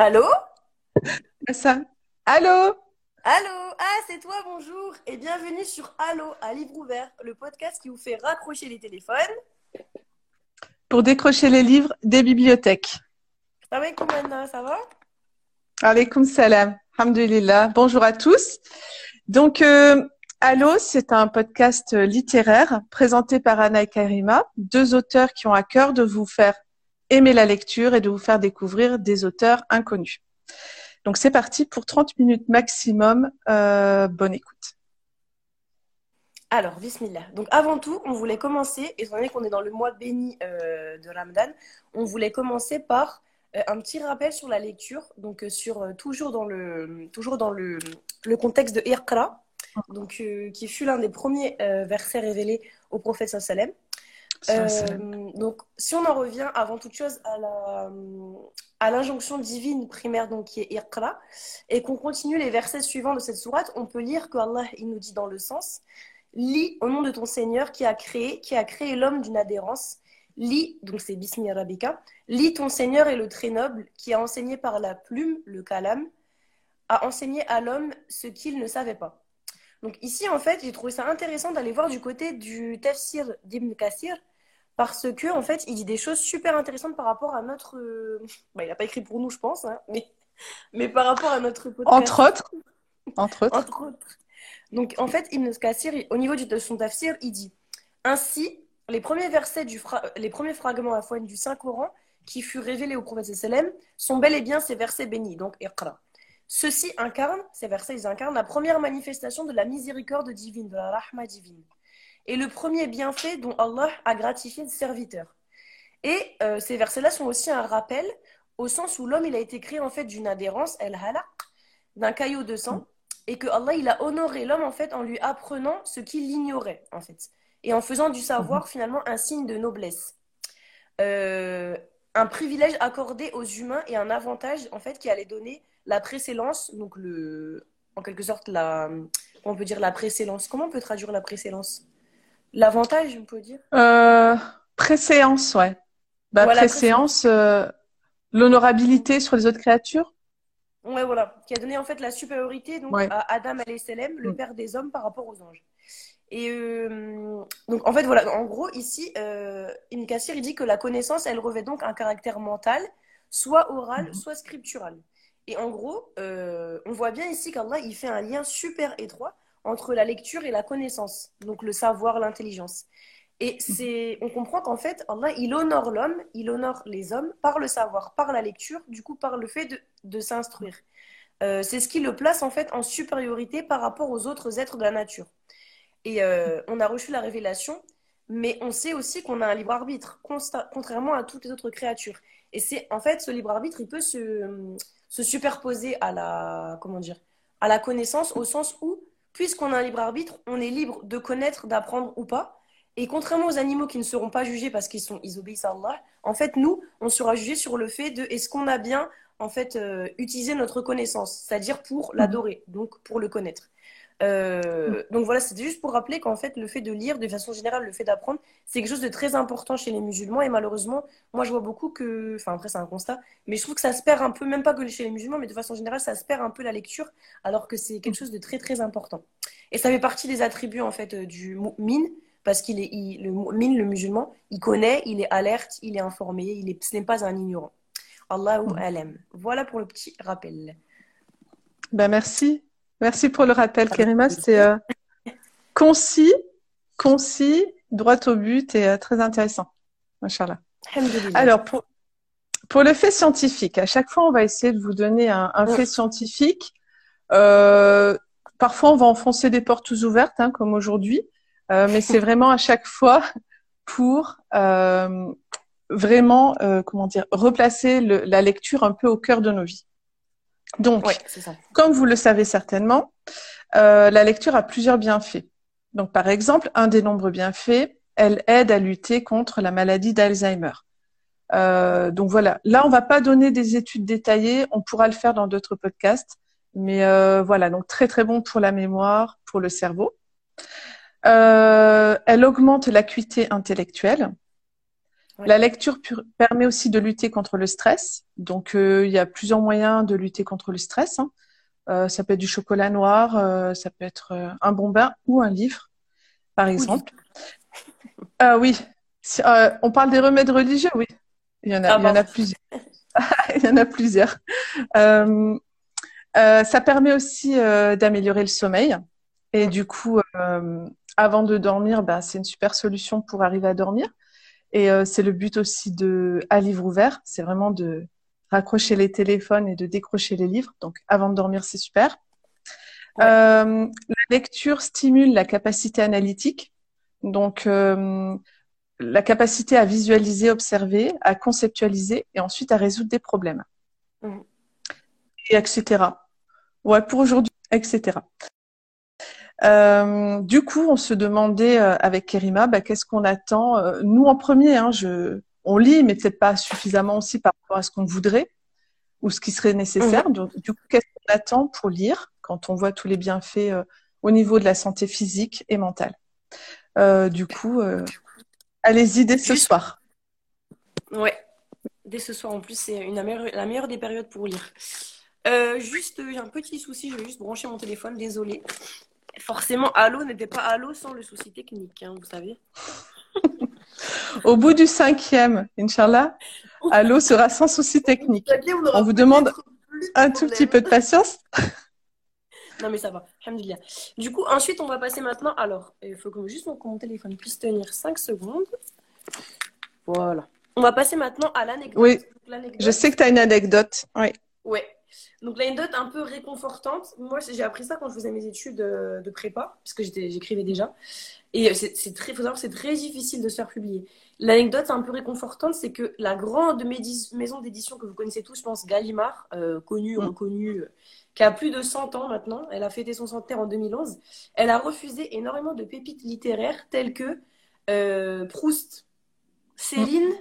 Allô? Ça. Allô? Allô? Ah, c'est toi, bonjour et bienvenue sur Allô, à livre ouvert, le podcast qui vous fait raccrocher les téléphones. Pour décrocher les livres des bibliothèques. Salam Anna, ça va? Alaykoum salam. Alhamdulillah. Bonjour à tous. Donc, euh, Allô, c'est un podcast littéraire présenté par Anna et Karima, deux auteurs qui ont à cœur de vous faire aimer la lecture et de vous faire découvrir des auteurs inconnus. Donc c'est parti pour 30 minutes maximum. Euh, bonne écoute. Alors, bismillah. Donc avant tout, on voulait commencer, étant donné qu'on est dans le mois béni euh, de Ramadan, on voulait commencer par euh, un petit rappel sur la lecture, donc sur toujours dans le toujours dans le, contexte de Iqra, donc qui fut l'un des premiers versets révélés au prophète sallam. Euh, donc, si on en revient avant toute chose à la à l'injonction divine primaire donc qui est Iqra et qu'on continue les versets suivants de cette sourate, on peut lire que Allah il nous dit dans le sens lis au nom de ton Seigneur qui a créé qui a créé l'homme d'une adhérence. Lis donc c'est Bismi Arabica lis ton Seigneur est le très noble qui a enseigné par la plume le kalam a enseigné à l'homme ce qu'il ne savait pas. Donc ici, en fait, j'ai trouvé ça intéressant d'aller voir du côté du tafsir d'Ibn Kassir, parce que en fait, il dit des choses super intéressantes par rapport à notre. Euh, bah, il n'a pas écrit pour nous, je pense, hein, mais mais par rapport à notre Entre autres. Entre autres. Entre autres. Donc en fait, Ibn Kassir, au niveau de son tafsir, il dit ainsi les premiers versets du les premiers fragments à fois du Saint Coran qui furent révélés au prophète sallam sont bel et bien ces versets bénis, donc Iqra. Ceux-ci incarnent, ces versets, ils incarnent la première manifestation de la miséricorde divine, de la rahma divine et le premier bienfait dont Allah a gratifié le serviteur. Et euh, ces versets-là sont aussi un rappel au sens où l'homme il a été créé en fait d'une adhérence, el halaq, d'un caillot de sang, et que Allah il a honoré l'homme en fait en lui apprenant ce qu'il ignorait en fait, et en faisant du savoir mhm. finalement un signe de noblesse. Euh, un privilège accordé aux humains et un avantage en fait qui allait donner la précédence, donc le, en quelque sorte la, on peut dire la précédence. Comment on peut traduire la précédence L'avantage, on peut dire? Euh, Préséance, ouais. Bah, préséance, euh, l'honorabilité sur les autres créatures Ouais, voilà. Qui a donné en fait la supériorité donc, à Adam le mm. père des hommes, par rapport aux anges. Et euh, donc, en fait, voilà, en gros, ici, euh, Ibn Kassir, il dit que la connaissance, elle revêt donc un caractère mental, soit oral, mm-hmm. soit scriptural. Et en gros, euh, on voit bien ici qu'Allah, il fait un lien super étroit entre la lecture et la connaissance, donc le savoir, l'intelligence. Et c'est, on comprend qu'en fait, Allah, il honore l'homme, il honore les hommes par le savoir, par la lecture, du coup par le fait de, de s'instruire. Euh, c'est ce qui le place en fait en supériorité par rapport aux autres êtres de la nature. Et euh, on a reçu la révélation, mais on sait aussi qu'on a un libre arbitre, contrairement à toutes les autres créatures. Et c'est en fait ce libre arbitre, il peut se, se superposer à la comment dire, à la connaissance au sens où puisqu'on a un libre arbitre, on est libre de connaître, d'apprendre ou pas. Et contrairement aux animaux qui ne seront pas jugés parce qu'ils sont ils obéissent à Allah, en fait, nous, on sera jugé sur le fait de est-ce qu'on a bien en fait euh, utilisé notre connaissance, c'est-à-dire pour l'adorer, donc pour le connaître. Euh, donc voilà, c'était juste pour rappeler qu'en fait, le fait de lire, de façon générale, le fait d'apprendre, c'est quelque chose de très important chez les musulmans. Et malheureusement, moi, je vois beaucoup que, enfin après, c'est un constat, mais je trouve que ça se perd un peu, même pas que chez les musulmans, mais de façon générale, ça se perd un peu la lecture, alors que c'est quelque chose de très très important. Et ça fait partie des attributs en fait du mu'min, parce qu'il est, le mu'min, le musulman, il connaît, il est alerte, il est informé, il est, ce n'est pas un ignorant. Allahu alam. Voilà pour le petit rappel. Ben merci. Merci pour le rappel, Kerima. C'est euh, concis, concis, droit au but et euh, très intéressant. Machallah. Alors, pour, pour le fait scientifique, à chaque fois, on va essayer de vous donner un, fait scientifique. Euh, parfois, on va enfoncer des portes ouvertes, hein, comme aujourd'hui, mais c'est vraiment à chaque fois pour vraiment, comment dire, replacer la lecture un peu au cœur de nos vies. Donc, comme vous le savez certainement, euh, la lecture a plusieurs bienfaits. Donc, par exemple, un des nombreux bienfaits, elle aide à lutter contre la maladie d'Alzheimer. Euh, donc voilà, là on va pas donner des études détaillées, on pourra le faire dans d'autres podcasts, mais euh, voilà, donc très très bon pour la mémoire, pour le cerveau. elle augmente l'acuité intellectuelle. La lecture permet aussi de lutter contre le stress. Donc, il y a plusieurs moyens de lutter contre le stress. Hein. ça peut être du chocolat noir, ça peut être un bon bain ou un livre, par exemple. Ah oui, on parle des remèdes religieux, oui. Il y en a, ah, il y en a plusieurs. il y en a plusieurs. Euh, euh, ça permet aussi euh, d'améliorer le sommeil. Et du coup, avant de dormir, ben, c'est une super solution pour arriver à dormir. Et c'est le but aussi de à livre ouvert, c'est vraiment de raccrocher les téléphones et de décrocher les livres. Donc avant de dormir, c'est super. la lecture stimule la capacité analytique. Donc la capacité à visualiser, observer, à conceptualiser et ensuite à résoudre des problèmes. Mmh. Et etc. Ouais, pour aujourd'hui, etc. Euh, du coup, on se demandait euh, avec Kerima, bah, qu'est-ce qu'on attend euh, Nous, en premier, hein, je, on lit, mais peut-être pas suffisamment aussi par rapport à ce qu'on voudrait ou ce qui serait nécessaire. Mmh. Donc, du coup, qu'est-ce qu'on attend pour lire quand on voit tous les bienfaits au niveau de la santé physique et mentale? Du coup, Allez-y dès ce soir. Ouais, dès ce soir en plus, c'est la meilleure, la meilleure des périodes pour lire. Euh, juste, j'ai un petit souci, je vais juste brancher mon téléphone, désolé. Forcément, Allo n'était pas Allo sans le souci technique, hein, vous savez. Au bout du cinquième, Inch'Allah, Allo sera sans souci technique. On vous demande un tout petit peu de patience. Non, mais ça va. Du coup, ensuite, on va passer maintenant. Alors, il faut que juste que mon téléphone puisse tenir 5 secondes. Voilà. On va passer maintenant à l'anecdote. Oui. Je sais que tu as une anecdote. Oui. Ouais. Donc, l'anecdote un peu réconfortante. Moi, j'ai appris ça quand je faisais mes études euh, de prépa, puisque j'écrivais déjà. Et c'est très, faut savoir, c'est très difficile de se faire publier. L'anecdote un peu réconfortante, c'est que la grande maison d'édition que vous connaissez tous, je pense, Gallimard, euh, connue, mm. reconnue, euh, qui a plus de 100 ans maintenant, elle a fêté son centenaire en 2011, elle a refusé énormément de pépites littéraires telles que euh, Proust, Céline,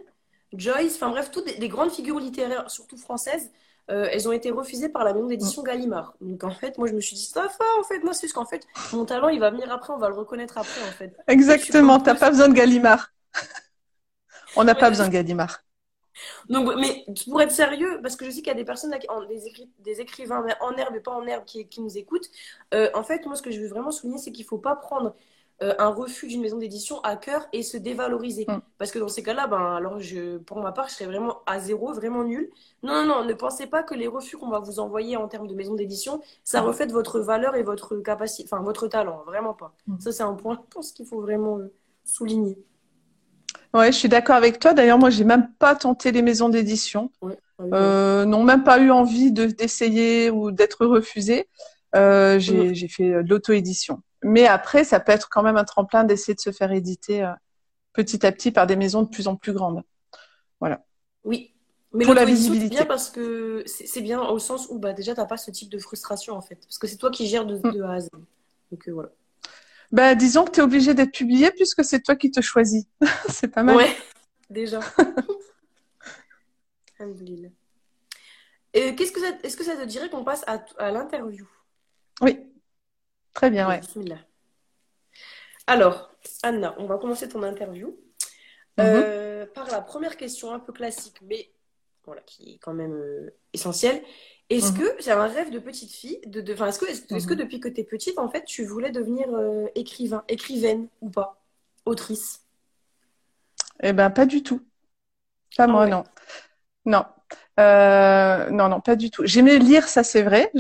Joyce, enfin bref, toutes des, grandes figures littéraires, surtout françaises, euh, elles ont été refusées par la maison d'édition Gallimard. Donc en fait, moi je me suis dit, ça va, en fait, moi c'est juste qu'en fait, mon talent il va venir après, on va le reconnaître après en fait. Exactement, t'as pas besoin de Gallimard. on n'a pas besoin de Gallimard. Donc, mais pour être sérieux, parce que je sais qu'il y a des personnes, des, écrivains en herbe et pas en herbe qui, nous écoutent, euh, en fait, moi, ce que je veux vraiment souligner, c'est qu'il ne faut pas prendre euh, un refus d'une maison d'édition à cœur et se dévaloriser. Mm. Parce que dans ces cas-là, ben, alors je, pour ma part, je serais vraiment à zéro, vraiment nul. Non, non, non, ne pensez pas que les refus qu'on va vous envoyer en termes de maison d'édition, ça mm. reflète votre valeur et votre capacité, enfin votre talent, vraiment pas. Mm. Ça, c'est un point, je pense qu'il faut vraiment euh, souligner. Ouais, je suis d'accord avec toi. D'ailleurs, moi, j'ai même pas tenté les maisons d'édition. Euh, n'ont même pas eu envie de d'essayer ou d'être refusé. Euh, j'ai fait de l'auto-édition. Mais après, ça peut être quand même un tremplin d'essayer de se faire éditer euh, petit à petit par des maisons de plus en plus grandes. Voilà. Oui. Mais pour la visibilité. C'est bien parce que c'est bien au sens où bah, déjà, tu n'as pas ce type de frustration en fait. Parce que c'est toi qui gères de, mm. de A à Z. Donc voilà. Bah, disons que tu es obligé d'être publié puisque c'est toi qui te choisis. c'est pas mal. Ouais, déjà. Et qu'est-ce que ça, est-ce que ça te dirait qu'on passe à, à l'interview? Oui. Très bien, ouais. Alors, Anna, on va commencer ton interview mhm. euh, par la première question un peu classique, mais voilà, qui est quand même euh, essentielle. Est-ce mhm. que c'est un rêve de petite fille de, de, Est-ce que, est que, mhm. depuis que tu es petite, en fait, tu voulais devenir euh, écrivain, écrivaine ou pas? Autrice? Eh ben, pas du tout. Pas ah moi, non. Non. Euh, non, non, pas du tout. J'aimais lire, ça c'est vrai.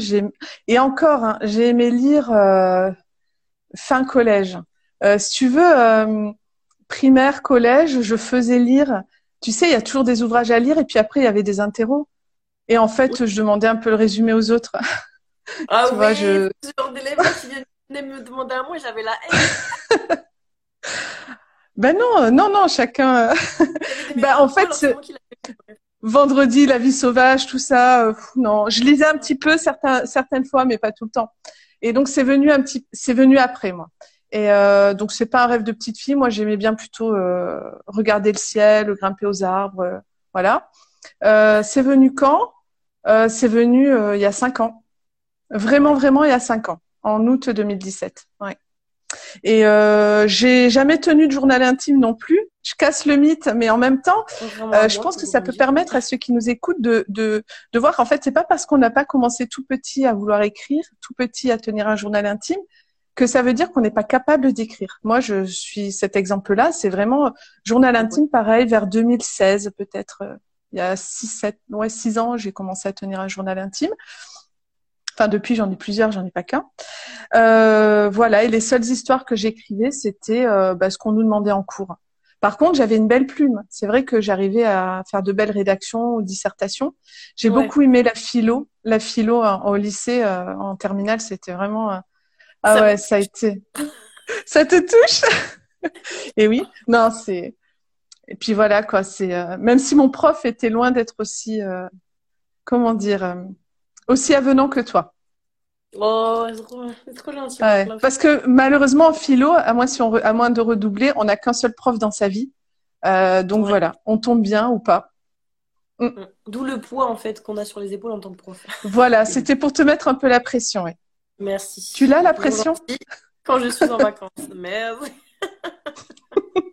Et encore, hein, j'ai aimé lire euh, fin collège. si tu veux, primaire, collège, je faisais lire. Tu sais, il y a toujours des ouvrages à lire et puis après, il y avait des interros. Et en fait, je demandais un peu le résumé aux autres. Ah tu oui, vois, je... élèves qui venaient me demander à moi, j'avais la haine. ben non, non, non, chacun. ben en fait, vendredi, la vie sauvage, tout ça, euh, non, je lisais un petit peu certains, certaines fois, mais pas tout le temps. Et donc c'est venu un petit, c'est venu après moi. Et euh, donc c'est pas un rêve de petite fille. Moi, j'aimais bien plutôt euh, regarder le ciel, grimper aux arbres, euh, voilà. Euh, c'est venu quand? Euh, c'est venu il y a cinq ans. Vraiment, vraiment, il y a cinq ans, en août 2017. Ouais. Et euh, j'ai jamais tenu de journal intime non plus. Je casse le mythe, mais en même temps, euh, je pense que ça peut permettre à ceux qui nous écoutent de, de, de voir qu'en fait, c'est pas parce qu'on n'a pas commencé tout petit à vouloir écrire, tout petit à tenir un journal intime, que ça veut dire qu'on n'est pas capable d'écrire. Moi, je suis cet exemple-là. C'est vraiment journal intime, pareil, vers 2016 peut-être. Euh, il y a 6, 7, ouais, 6 ans, j'ai commencé à tenir un journal intime. Enfin, depuis, j'en ai plusieurs, j'en ai pas qu'un. Euh, voilà, et les seules histoires que j'écrivais, c'était euh, bah, ce qu'on nous demandait en cours. Par contre, j'avais une belle plume. C'est vrai que j'arrivais à faire de belles rédactions ou dissertations. J'ai beaucoup aimé la philo. La philo au lycée, euh, en terminale, c'était vraiment... Euh, ah ça ouais, ça a été... ça te touche? Et oui, non, c'est... Et puis voilà, quoi. C'est euh, Même si mon prof était loin d'être aussi... Comment dire aussi avenant que toi. Oh, c'est trop, gentil. parce que malheureusement, en philo, à moins, si on à moins de redoubler, on n'a qu'un seul prof dans sa vie. Euh, donc voilà, on tombe bien ou pas. Mm. Mm. D'où le poids en fait qu'on a sur les épaules en tant que prof. Voilà, c'était pour te mettre un peu la pression. Merci. Tu l'as la pression Quand je suis en vacances. Merde.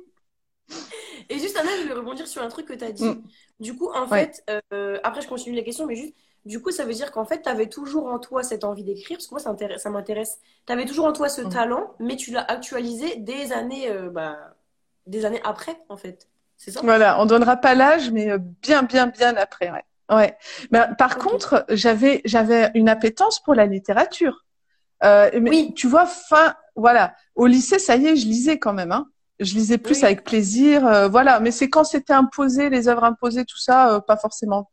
Et juste, Anna, je voulais rebondir sur un truc que tu as dit. Mm. Du coup, en fait, euh, après, je continue la question, mais juste, du coup, ça veut dire qu'en fait, tu avais toujours en toi cette envie d'écrire, parce que moi, ça, m'intéresse. Tu avais toujours en toi ce mm. talent, mais tu l'as actualisé des années, euh, bah, des années après, en fait. C'est ça? Voilà, on donnera pas l'âge, mais euh, bien, bien, bien après, ouais. ouais. Mais, par contre, j'avais, j'avais une appétence pour la littérature. Euh, mais oui. Tu vois, fin, voilà, au lycée, ça y est, je lisais quand même. Hein. Je lisais plus avec plaisir, euh, voilà. Mais c'est quand c'était imposé, les œuvres imposées, tout ça, pas forcément.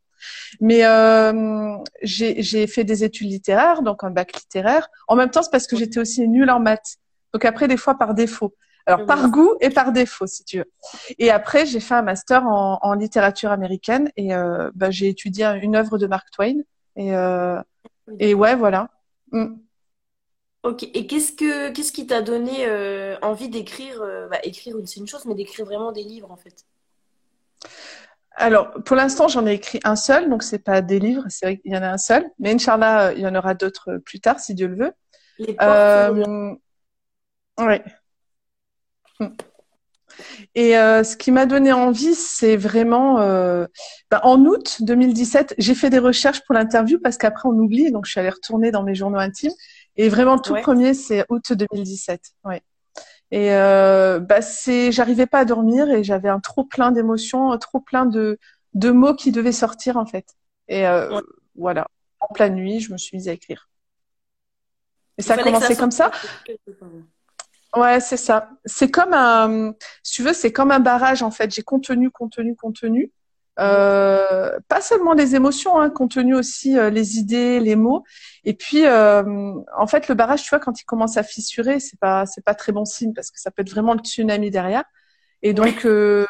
Mais euh, j'ai fait des études littéraires, donc un bac littéraire. En même temps, c'est parce que j'étais aussi nulle en maths. Donc après, des fois par défaut. Alors par goût et par défaut, si tu veux. Et après, j'ai fait un master en, en littérature américaine et euh, bah, j'ai étudié une œuvre de Mark Twain. Et, euh, et ouais, voilà. Mm. Ok. Et qu'est-ce que qu'est-ce qui t'a donné euh, envie d'écrire bah, Écrire, c'est une chose, mais d'écrire vraiment des livres en fait? Alors, pour l'instant, j'en ai écrit un seul, donc c'est pas des livres, c'est vrai qu'il y en a un seul. Mais Inch'Allah, euh, il y en aura d'autres plus tard, si Dieu le veut. Les euh, ouais. Hmm. Et euh, ce qui m'a donné envie, c'est vraiment euh, ben, en août 2017, j'ai fait des recherches pour l'interview parce qu'après on oublie, donc je suis allée retourner dans mes journaux intimes. Et vraiment, le tout premier, c'est août 2017. Ouais. Et euh, bah c'est, j'arrivais pas à dormir et j'avais un trop plein d'émotions, trop plein de, de mots qui devaient sortir en fait. Et euh, voilà, en pleine nuit, je me suis mise à écrire. Et ça a commencé comme ça? Ouais, c'est ça. C'est comme un, si tu veux, c'est comme un barrage en fait. J'ai contenu, contenu, contenu. Euh, pas seulement les émotions, hein, contenu aussi euh, les idées, les mots. Et puis, euh, en fait, le barrage, tu vois, quand il commence à fissurer, c'est pas, c'est pas très bon signe parce que ça peut être vraiment le tsunami derrière. Et donc, euh,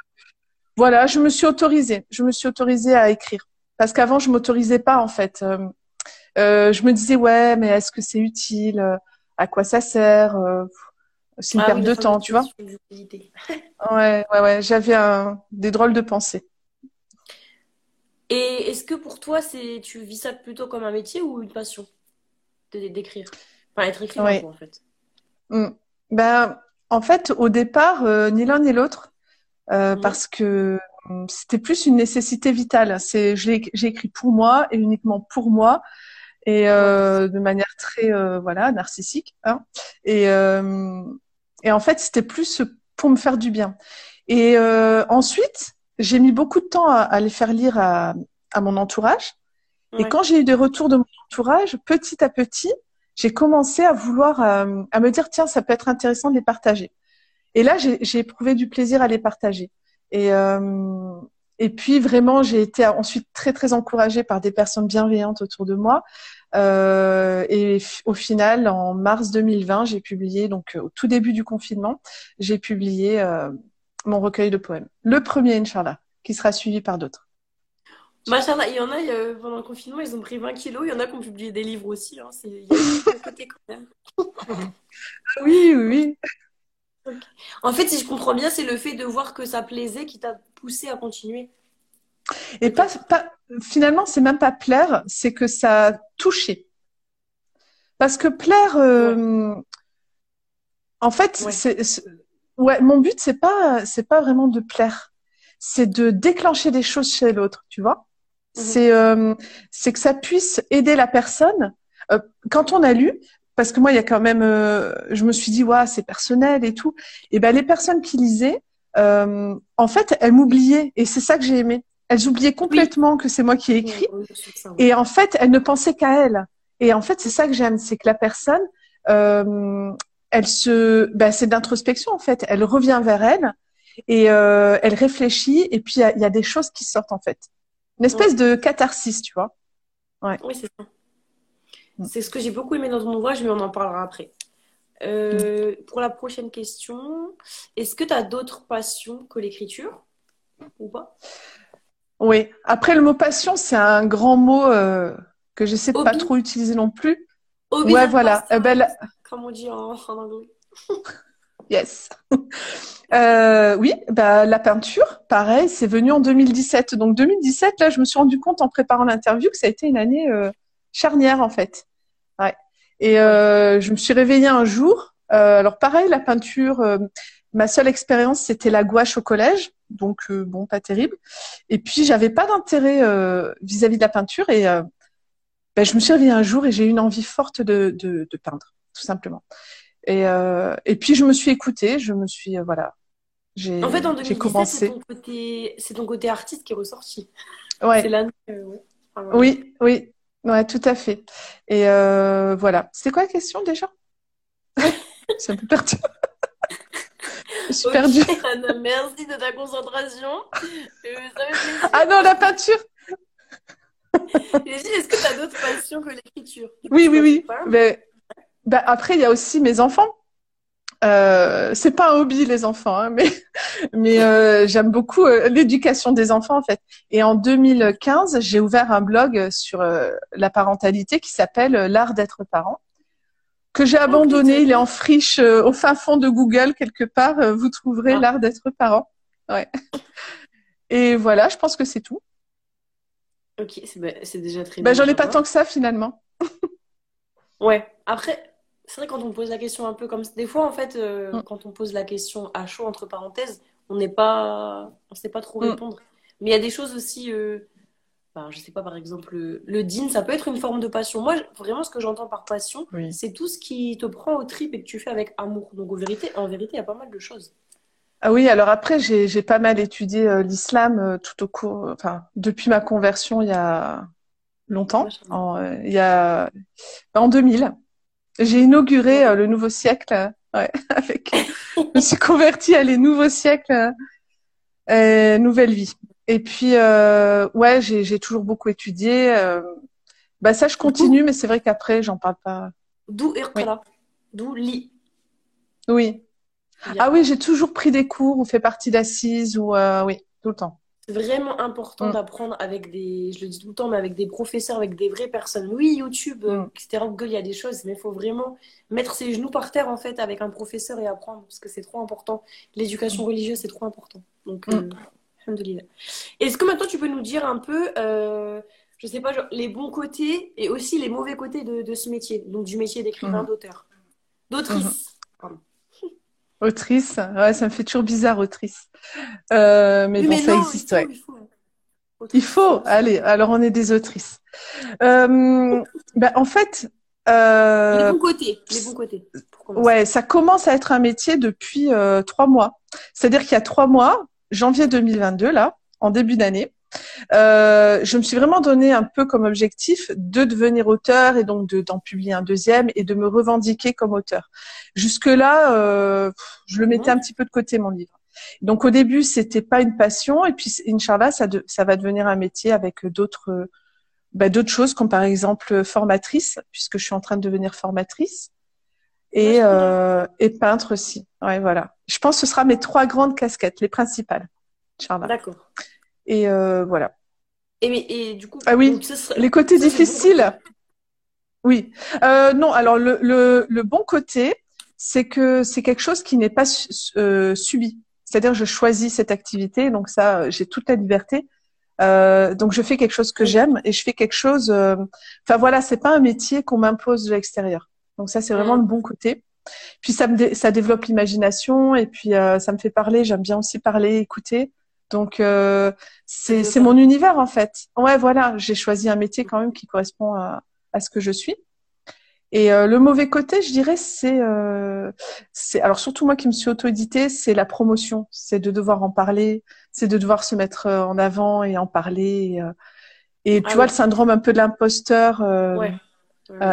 voilà, je me suis autorisée. Je me suis autorisée à écrire parce qu'avant, je m'autorisais pas en fait. je me disais ouais, mais est-ce que c'est utile? À quoi ça sert? C'est une ah perte de temps, tu vois. ouais, ouais, ouais. J'avais des drôles de pensées. Et est-ce que pour toi, c'est tu vis ça plutôt comme un métier ou une passion d'écrire? Enfin, être écrivain, en fait. Hmm. Ben, en fait, au départ, euh, ni l'un ni l'autre, euh, mhm. parce que hmm, c'était plus une nécessité vitale. C'est, j'ai écrit pour moi et uniquement pour moi et euh, de manière très voilà narcissique. Hein. Et, et en fait, c'était plus pour me faire du bien. Et ensuite, j'ai mis beaucoup de temps à, les faire lire à, mon entourage. Et quand j'ai eu des retours de mon entourage, petit à petit, j'ai commencé à vouloir, euh, à me dire, tiens, ça peut être intéressant de les partager. Et là, j'ai éprouvé du plaisir à les partager. Et, euh, et puis, vraiment, j'ai été ensuite très, très encouragée par des personnes bienveillantes autour de moi. Euh, et au final, en mars 2020, j'ai publié, donc au tout début du confinement, j'ai publié mon recueil de poèmes. Le premier, Inch'Allah, qui sera suivi par d'autres. Machallah, il y en a, pendant le confinement, ils ont pris 20 kilos. Il y en a qui ont publié des livres aussi. Hein. Il y a côté quand même. oui, oui. En fait, si je comprends bien, c'est le fait de voir que ça plaisait qui t'a poussé à continuer. Et pas, pas, finalement, c'est même pas plaire, c'est que ça a touché. Parce que plaire, euh, En fait, c'est, ouais, mon but c'est pas c'est pas vraiment de plaire, c'est de déclencher des choses chez l'autre, tu vois. Mhm. C'est euh, c'est que ça puisse aider la personne. Euh, quand on a lu, parce que moi il y a quand même, euh, je me suis dit ouais c'est personnel et tout. Et ben les personnes qui lisaient, en fait elles m'oubliaient et c'est ça que j'ai aimé. Elles oubliaient complètement que c'est moi qui ai écrit. et en fait elles ne pensaient qu'à elles. Et en fait c'est ça que j'aime, c'est que la personne elle se, bah, c'est d'introspection en fait. Elle revient vers elle et euh, elle réfléchit et puis il y, a des choses qui sortent en fait. Une espèce de catharsis, tu vois. Ouais. Oui, c'est ça. Mm. C'est ce que j'ai beaucoup aimé dans ton ouvrage, mais on en parlera après. Euh, mm. Pour la prochaine question, est-ce que tu as d'autres passions que l'écriture ou pas? Oui. Après, le mot passion, c'est un grand mot euh, que j'essaie de pas trop utiliser non plus. ouais, voilà. Comme on dit en, anglais. yes. Euh, oui, bah, la peinture, pareil, c'est venu en 2017. Donc 2017, là, je me suis rendu compte en préparant l'interview que ça a été une année euh, charnière en fait. Ouais. Et euh, je me suis réveillée un jour. alors pareil, la peinture, ma seule expérience, c'était la gouache au collège. Donc bon, pas terrible. Et puis j'avais pas d'intérêt vis-à-vis de la peinture et ben, je me suis réveillée un jour et j'ai eu une envie forte de peindre tout simplement. Et, euh, et puis je me suis écoutée, je me suis euh, voilà, j'ai en fait, en 2017, c'est ton côté, c'est ton côté artiste qui est ressorti. Ouais. C'est euh, Oui, oui, ouais, tout à fait. Et voilà. C'était quoi la question déjà? C'est un peu perdu. je suis perdue. merci de ta concentration. ah non, la peinture. Est-ce que tu as d'autres passions que l'écriture? Oui, oui, oui. Mais bah, après, il y a aussi mes enfants. Euh, c'est pas un hobby les enfants, hein, mais mais euh, j'aime beaucoup euh, l'éducation des enfants en fait. Et en 2015, j'ai ouvert un blog sur euh, la parentalité qui s'appelle L'art d'être parent, que j'ai abandonné. il est en friche au fin fond de Google quelque part. vous trouverez ah. l'art d'être parent. Ouais. Et voilà, je pense que c'est tout. Ok, c'est bah, déjà très. Bah, J'en ai pas tant que ça finalement. ouais. Après, c'est vrai quand on pose la question un peu comme des fois en fait euh, mm. quand on pose la question à chaud entre parenthèses on n'est pas on sait pas trop mm. répondre. Mais il y a des choses aussi euh... ben, je sais pas par exemple le, din ça peut être une forme de passion. Moi vraiment ce que j'entends par passion c'est tout ce qui te prend au trip et que tu fais avec amour. Donc en vérité en vérité il y a pas mal de choses. Ah oui, alors après, j'ai pas mal étudié euh, l'islam euh, tout au cours, enfin, depuis ma conversion il y a longtemps, en, il y a, en 2000. J'ai inauguré euh, le nouveau siècle euh, ouais, avec. je me suis convertie à les nouveaux siècles, euh, nouvelle vie. Et puis euh, ouais, j'ai toujours beaucoup étudié. bah ça, je continue, mais c'est vrai qu'après, j'en parle pas. D'où Irkala, d'où Li? Oui. Ah oui, j'ai toujours pris des cours ou fait partie d'assises ou oui, tout le temps. C'est vraiment important mm. d'apprendre avec des, je le dis tout le temps, mais avec des professeurs, avec des vraies personnes. Oui, YouTube, mm. etc. Google, il y a des choses, mais il faut vraiment mettre ses genoux par terre, en fait, avec un professeur et apprendre, parce que c'est trop important. L'éducation mm. religieuse, c'est trop important. Donc, euh, Est-ce que maintenant, tu peux nous dire un peu, euh, je sais pas, les bons côtés et aussi les mauvais côtés de, ce métier, donc du métier d'écrivain, d'auteur, d'autrice Autrice, ouais, ça me fait toujours bizarre, autrice. Euh, mais, bon, ça existe, ouais. Il faut. allez, alors on est des autrices. Euh, ben, en fait. Euh, les bons côtés. Les bons côtés. Ouais, ça commence à être un métier depuis trois mois. C'est-à-dire qu'il y a trois mois, janvier 2022, là, en début d'année, euh, je me suis vraiment donné un peu comme objectif de devenir auteur et donc d'en publier un deuxième et de me revendiquer comme auteur. Jusque-là, euh, je le mettais un petit peu de côté, mon livre. Donc au début, c'était pas une passion et puis Inch'Allah, ça, ça va devenir un métier avec d'autres bah, d'autres choses comme par exemple formatrice puisque je suis en train de devenir formatrice et, euh, et peintre aussi. Ouais, voilà. Je pense que ce sera mes trois grandes casquettes, les principales. D'accord. Et euh, voilà. Et, et, du coup, ah oui, les côtés difficiles. Oui. Euh, non, alors le, le, le, bon côté, c'est que c'est quelque chose qui n'est pas euh, subi. C'est-à-dire, je choisis cette activité, donc ça, j'ai toute la liberté. Euh, donc, je fais quelque chose que j'aime et je fais quelque chose. Euh, enfin voilà, c'est pas un métier qu'on m'impose de l'extérieur. Donc ça, c'est vraiment le bon côté. Puis ça me ça développe l'imagination et puis ça me fait parler. J'aime bien aussi parler, écouter. Donc c'est mon univers en fait. Ouais, voilà, j'ai choisi un métier quand même qui correspond à, à ce que je suis. Et euh, le mauvais côté, je dirais, c'est, euh, c'est, alors surtout moi qui me suis auto-édité, c'est la promotion, c'est de devoir en parler, c'est de devoir se mettre euh, en avant et en parler. Et, et tu ah vois le syndrome un peu de l'imposteur. Ouais.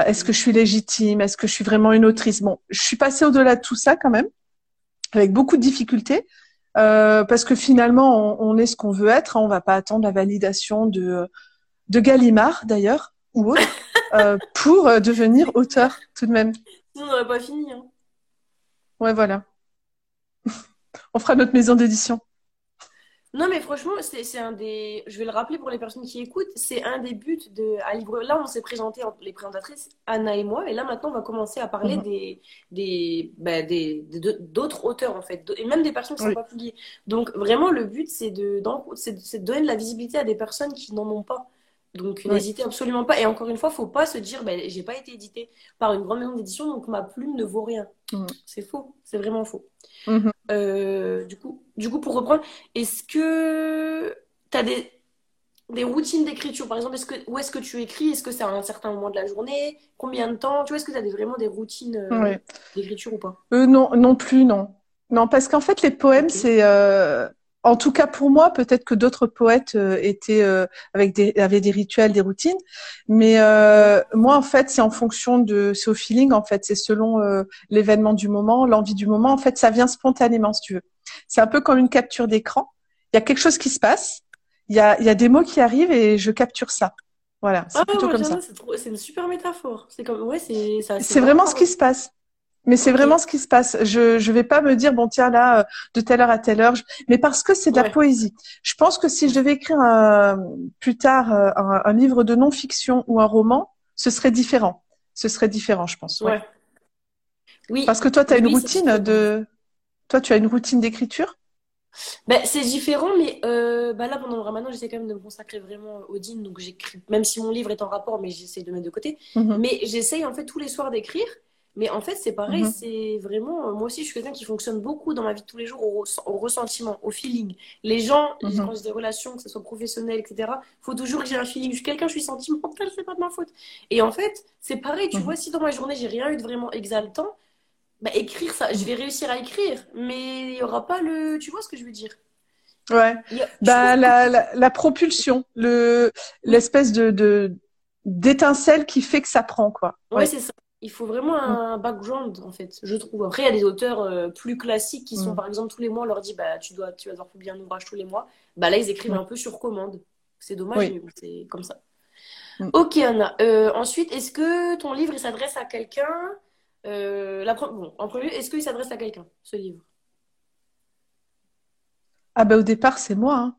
est-ce que je suis légitime? Est-ce que je suis vraiment une autrice? Bon, je suis passée au-delà de tout ça quand même, avec beaucoup de difficultés, parce que finalement, on, on est ce qu'on veut être. Hein, on va pas attendre la validation de de Gallimard d'ailleurs ou autre. Euh, pour euh, devenir auteur tout de même. Sinon, on n'aurait pas fini. Hein. Ouais, voilà. on fera notre maison d'édition. Non, mais franchement, c'est un des. Je vais le rappeler pour les personnes qui écoutent, c'est un des buts de à. Là, on s'est présenté, les présentatrices, Anna et moi, et là, maintenant, on va commencer à parler mhm. des des bah, des d'autres auteurs, en fait, et même des personnes qui ne sont pas publiées. Donc, vraiment, le but, c'est de, de donner de la visibilité à des personnes qui n'en ont pas. Donc n'hésitez absolument pas. Et encore une fois, faut pas se dire, ben, j'ai pas été édité par une grande maison d'édition, donc ma plume ne vaut rien. Mm. C'est faux, c'est vraiment faux. Mm-hmm. Euh, du, coup, du coup, pour reprendre, est-ce que tu as des, des routines d'écriture? Par exemple, est-ce que, où est-ce que tu écris? Est-ce que c'est à un certain moment de la journée? Combien de temps? Tu vois, est-ce que tu as vraiment des routines euh, d'écriture ou pas? Euh, Non, non plus, non. Non, parce qu'en fait, les poèmes, c'est en tout cas pour moi, peut-être que d'autres poètes euh, étaient euh, avec des avaient des rituels, des routines, mais euh, moi en fait c'est en fonction de c'est au feeling en fait, c'est selon l'événement du moment, l'envie du moment. En fait, ça vient spontanément si tu veux. C'est un peu comme une capture d'écran. Il y a quelque chose qui se passe, il y a il y a des mots qui arrivent et je capture ça. Voilà, c'est ah, plutôt comme ça. C'est une super métaphore. C'est comme ouais, c'est C'est vraiment ce qui se passe. Mais c'est vraiment ce qui se passe. Je je vais pas me dire bon tiens là euh, de telle heure à telle heure, mais parce que c'est de la poésie. Je pense que si je devais écrire un, plus tard euh, un, livre de non-fiction ou un roman, ce serait différent. Ce serait différent, je pense. Ouais. Oui. Parce que toi tu as une routine de toi tu as une routine d'écriture? Ben, c'est différent, mais euh, bah là pendant le ramadan, j'essaie quand même de me consacrer vraiment au din, donc j'écris, même si mon livre est en rapport, mais j'essaie de mettre de côté. Mm-hmm. Mais j'essaye en fait tous les soirs d'écrire, mais en fait, c'est pareil, mhm. c'est vraiment. Moi aussi, je suis quelqu'un qui fonctionne beaucoup dans ma vie de tous les jours au, ressentiment, au feeling. Les gens, mhm. quand j'ai des relations, que ce soit professionnel, etc., faut toujours que j'ai un feeling. Je suis quelqu'un, je suis sentimental, c'est pas de ma faute. Et en fait, c'est pareil, tu mhm. vois, si dans ma journée, j'ai rien eu de vraiment exaltant, bah, écrire ça, je vais réussir à écrire, mais il y aura pas le. Tu vois ce que je veux dire? Ouais. bah, la, la, propulsion, le l'espèce de d'étincelle qui fait que ça prend, quoi. ouais. c'est ça. Il faut vraiment mm. un background, en fait, je trouve. Après, il y a des auteurs euh, plus classiques qui sont, mm. par exemple, tous les mois, on leur dit, bah, tu dois, tu vas devoir publier un ouvrage tous les mois. Bah, là, ils écrivent un peu sur commande. C'est dommage, mais c'est comme ça. Mm. Ok, Anna. Euh, ensuite, est-ce que ton livre, s'adresse à quelqu'un? Euh, la... Bon, en premier est-ce qu'il s'adresse à quelqu'un, ce livre? Ah, bah, au départ, c'est moi. Hein.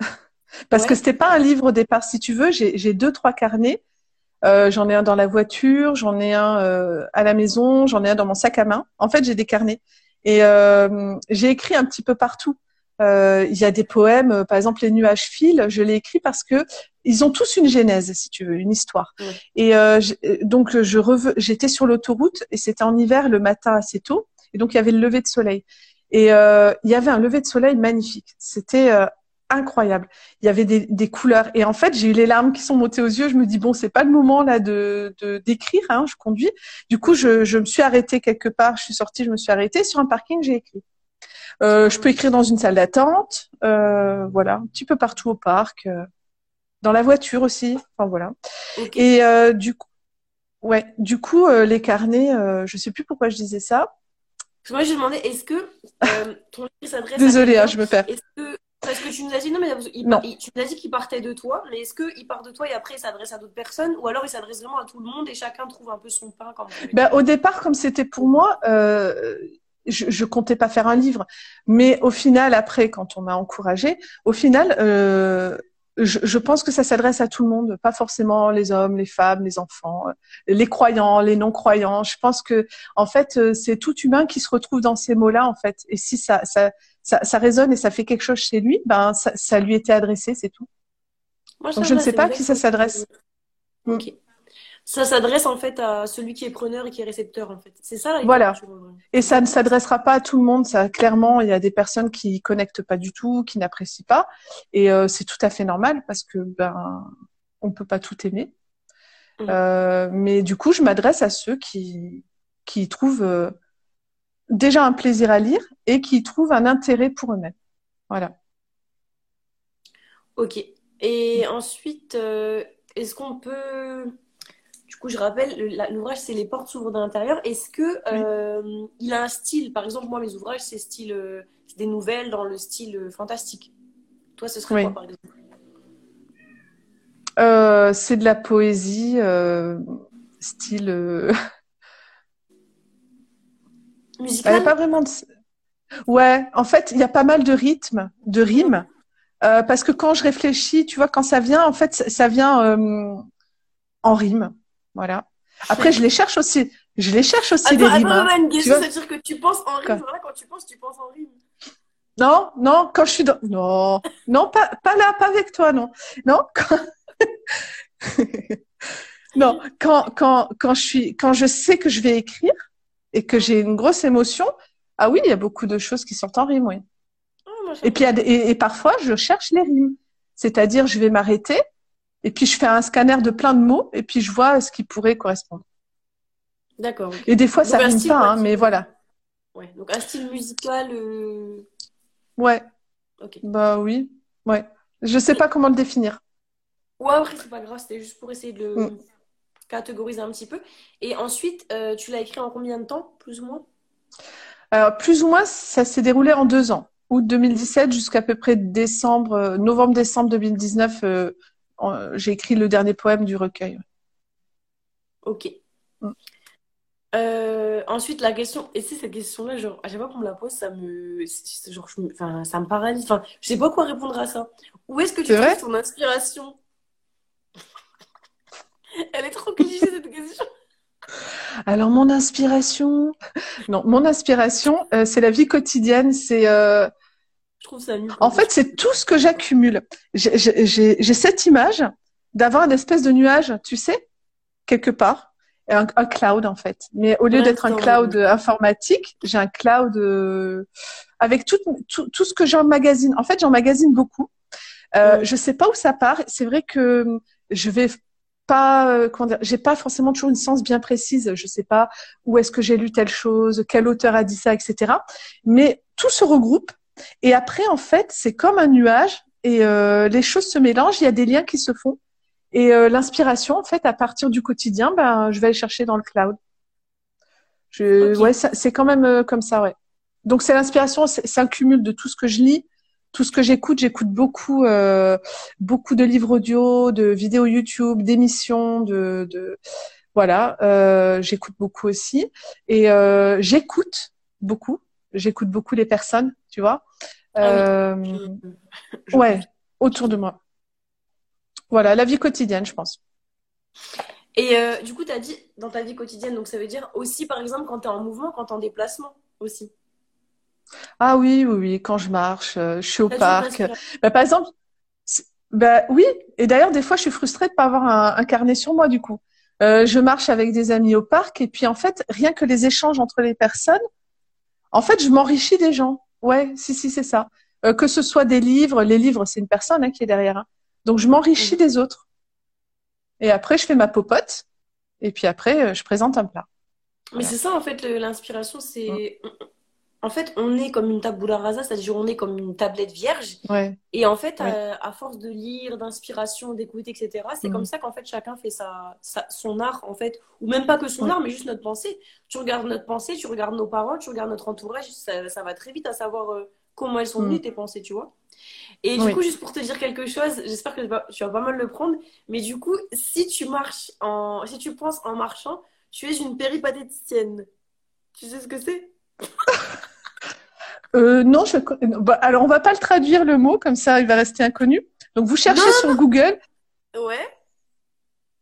Parce que c'était pas un livre au départ. Si tu veux, j'ai deux, trois carnets euh, j'en ai un dans la voiture, j'en ai un euh, à la maison, j'en ai un dans mon sac à main. En fait, j'ai des carnets et euh, j'ai écrit un petit peu partout. Il y a des poèmes, par exemple les nuages filent. Je l'ai écrit parce que ils ont tous une genèse, si tu veux, une histoire. Et donc je j'étais sur l'autoroute et c'était en hiver, le matin assez tôt, et donc il y avait le lever de soleil. Et il y avait un lever de soleil magnifique. C'était incroyable. Il y avait des, des couleurs et en fait j'ai eu les larmes qui sont montées aux yeux. Je me dis bon c'est pas le moment là de d'écrire. hein, je conduis. Du coup je, je me suis arrêtée quelque part. Je suis sortie, je me suis arrêtée sur un parking. J'ai écrit. Euh, je peux écrire dans une salle d'attente, euh, voilà, un petit peu partout au parc, euh, dans la voiture aussi. Enfin voilà. Et du coup, ouais, du coup les carnets, je sais plus pourquoi je disais ça. Moi, j'ai demandé, est-ce que ton livre s'adresse Désolée, hein, je me perds. Est-ce que parce que tu nous as dit, non, mais il, tu nous as dit qu'il partait de toi, mais est-ce qu'il part de toi et après il s'adresse à d'autres personnes ou alors il s'adresse vraiment à tout le monde et chacun trouve un peu son pain quand ben, Au départ, comme c'était pour moi, euh, je, je comptais pas faire un livre. Mais au final, après, quand on m'a encouragé, au final, euh, je, je, pense que ça s'adresse à tout le monde, pas forcément les hommes, les femmes, les enfants, euh, les croyants, les non-croyants. Je pense que en fait, euh, c'est tout humain qui se retrouve dans ces mots-là en fait. Et si ça, ça, ça, ça, résonne et ça fait quelque chose chez lui, ben ça, ça lui était adressé, c'est tout. Donc je ne sais pas à qui ça s'adresse. Ok. Ça s'adresse en fait à celui qui est preneur et qui est récepteur en fait. C'est ça. voilà. Et ça ne s'adressera pas à tout le monde. Ça, clairement, il y a des personnes qui connectent pas du tout, qui n'apprécient pas, et euh, c'est tout à fait normal parce que ben on peut pas tout aimer. Mm. Euh, mais du coup, je m'adresse à ceux qui qui trouvent euh, déjà un plaisir à lire et qui trouvent un intérêt pour eux-mêmes. Voilà. Ok. Et ensuite, est-ce qu'on peut du coup, je rappelle, l'ouvrage, c'est Les portes s'ouvrent de l'intérieur. Est-ce que euh, il a un style Par exemple, moi, mes ouvrages, c'est style, euh, des nouvelles dans le style euh, fantastique. Toi, ce serait quoi, par exemple? C'est de la poésie, style. Musical. Il pas vraiment de... Ouais, en fait, il y a pas mal de rythmes, de rimes. parce que quand je réfléchis, tu vois, quand ça vient, en fait, ça vient en rime. Voilà. Après, je les cherche aussi. Je les cherche aussi, les rimes. Attends, hein. ça veut dire que tu penses en rime? Voilà, quand tu penses, tu penses en rime. Non, non, quand je suis dans... Non, non, pas, pas là, pas avec toi, non. Non, quand... non, quand, quand, quand, je suis, quand je sais que je vais écrire et que j'ai une grosse émotion, ah oui, il y a beaucoup de choses qui sont en rime, oui. Ah, et puis, et, et, parfois, je cherche les rimes. C'est-à-dire, je vais m'arrêter et puis, je fais un scanner de plein de mots et puis je vois ce qui pourrait correspondre. D'accord. Et des fois, ça ça rime pas, hein, mais voilà. Ouais, donc un style musical. Euh... Ouais. Ok. Bah oui. Ouais. Je sais pas comment le définir. Ouais, après, c'est pas grave, c'était juste pour essayer de le mm. Catégoriser un petit peu. Et ensuite, euh, tu l'as écrit en combien de temps, plus ou moins? Alors, plus ou moins, ça s'est déroulé en deux ans. Août 2017 jusqu'à peu près décembre, euh, novembre-décembre 2019, j'ai écrit le dernier poème du recueil. Ok. Mm. Euh, ensuite, la question, et c'est cette question-là, genre, à chaque fois qu'on me la pose, ça me, genre, enfin, ça me paralyse. Enfin, je sais pas quoi répondre à ça. Où est-ce que tu trouves ton inspiration? Elle est trop cliché cette question. Alors mon inspiration, non, mon inspiration, euh, c'est la vie quotidienne, c'est euh, en fait, c'est tout ce que j'accumule. J'ai cette image d'avoir une espèce de nuage, tu sais, quelque part, un, cloud en fait. Mais au lieu d'être un cloud informatique, j'ai un cloud euh, avec tout, tout, ce que j'emmagasine. En fait, j'emmagasine beaucoup. Euh, Je sais pas où ça part. C'est vrai que je vais pas, euh, j'ai pas forcément toujours une sens bien précise. Je sais pas où est-ce que j'ai lu telle chose, quel auteur a dit ça, etc. Mais tout se regroupe et après, en fait, c'est comme un nuage et euh, les choses se mélangent, il y a des liens qui se font. Et euh, l'inspiration, en fait, à partir du quotidien, ben, je vais aller chercher dans le cloud. Je, Ouais, c'est quand même euh, comme ça, ouais. Donc c'est l'inspiration, c'est un cumul de tout ce que je lis, tout ce que j'écoute. J'écoute beaucoup, euh, beaucoup de livres audio, de vidéos YouTube, d'émissions, de, de, voilà. Euh, j'écoute beaucoup aussi et j'écoute beaucoup. J'écoute beaucoup les personnes tu vois. Ah euh, ouais, autour de moi. Voilà, la vie quotidienne, je pense. Et euh, du coup, tu as dit dans ta vie quotidienne, donc ça veut dire aussi, par exemple, quand tu es en mouvement, quand tu es en déplacement aussi. Ah oui, oui, oui, quand je marche, euh, je suis au parc. Bah, par exemple, bah, oui, et d'ailleurs, des fois, je suis frustrée de pas avoir un, carnet sur moi, du coup. je marche avec des amis au parc, et puis en fait, rien que les échanges entre les personnes, en fait, je m'enrichis des gens. Ouais, si, si, c'est ça. Euh, que ce soit des livres, les livres, c'est une personne hein, qui est derrière. Hein. Donc, je m'enrichis des autres. Et après, je fais ma popote. Et puis après, euh, je présente un plat. Mais c'est ça, en fait, l'inspiration, c'est. En fait, on est comme une tabula rasa, c'est-à-dire on est comme une tablette vierge. Ouais. Et en fait, euh, à, force de lire, d'inspiration, d'écouter, etc., c'est comme mm. ça qu'en fait, chacun fait sa, son art, en fait. Ou même pas que son art, mais juste notre pensée. Tu regardes notre pensée, tu regardes nos paroles, tu regardes notre entourage, ça, ça va très vite à savoir euh, comment elles sont venues, mm. tes pensées, tu vois. Et du coup, juste pour te dire quelque chose, j'espère que tu vas pas mal le prendre, mais du coup, si tu marches en, si tu penses en marchant, tu es une péripatéticienne. Tu sais ce que c'est? euh, non, je... Bah, alors on va pas le traduire le mot, comme ça il va rester inconnu. Donc vous cherchez sur Google. Ouais.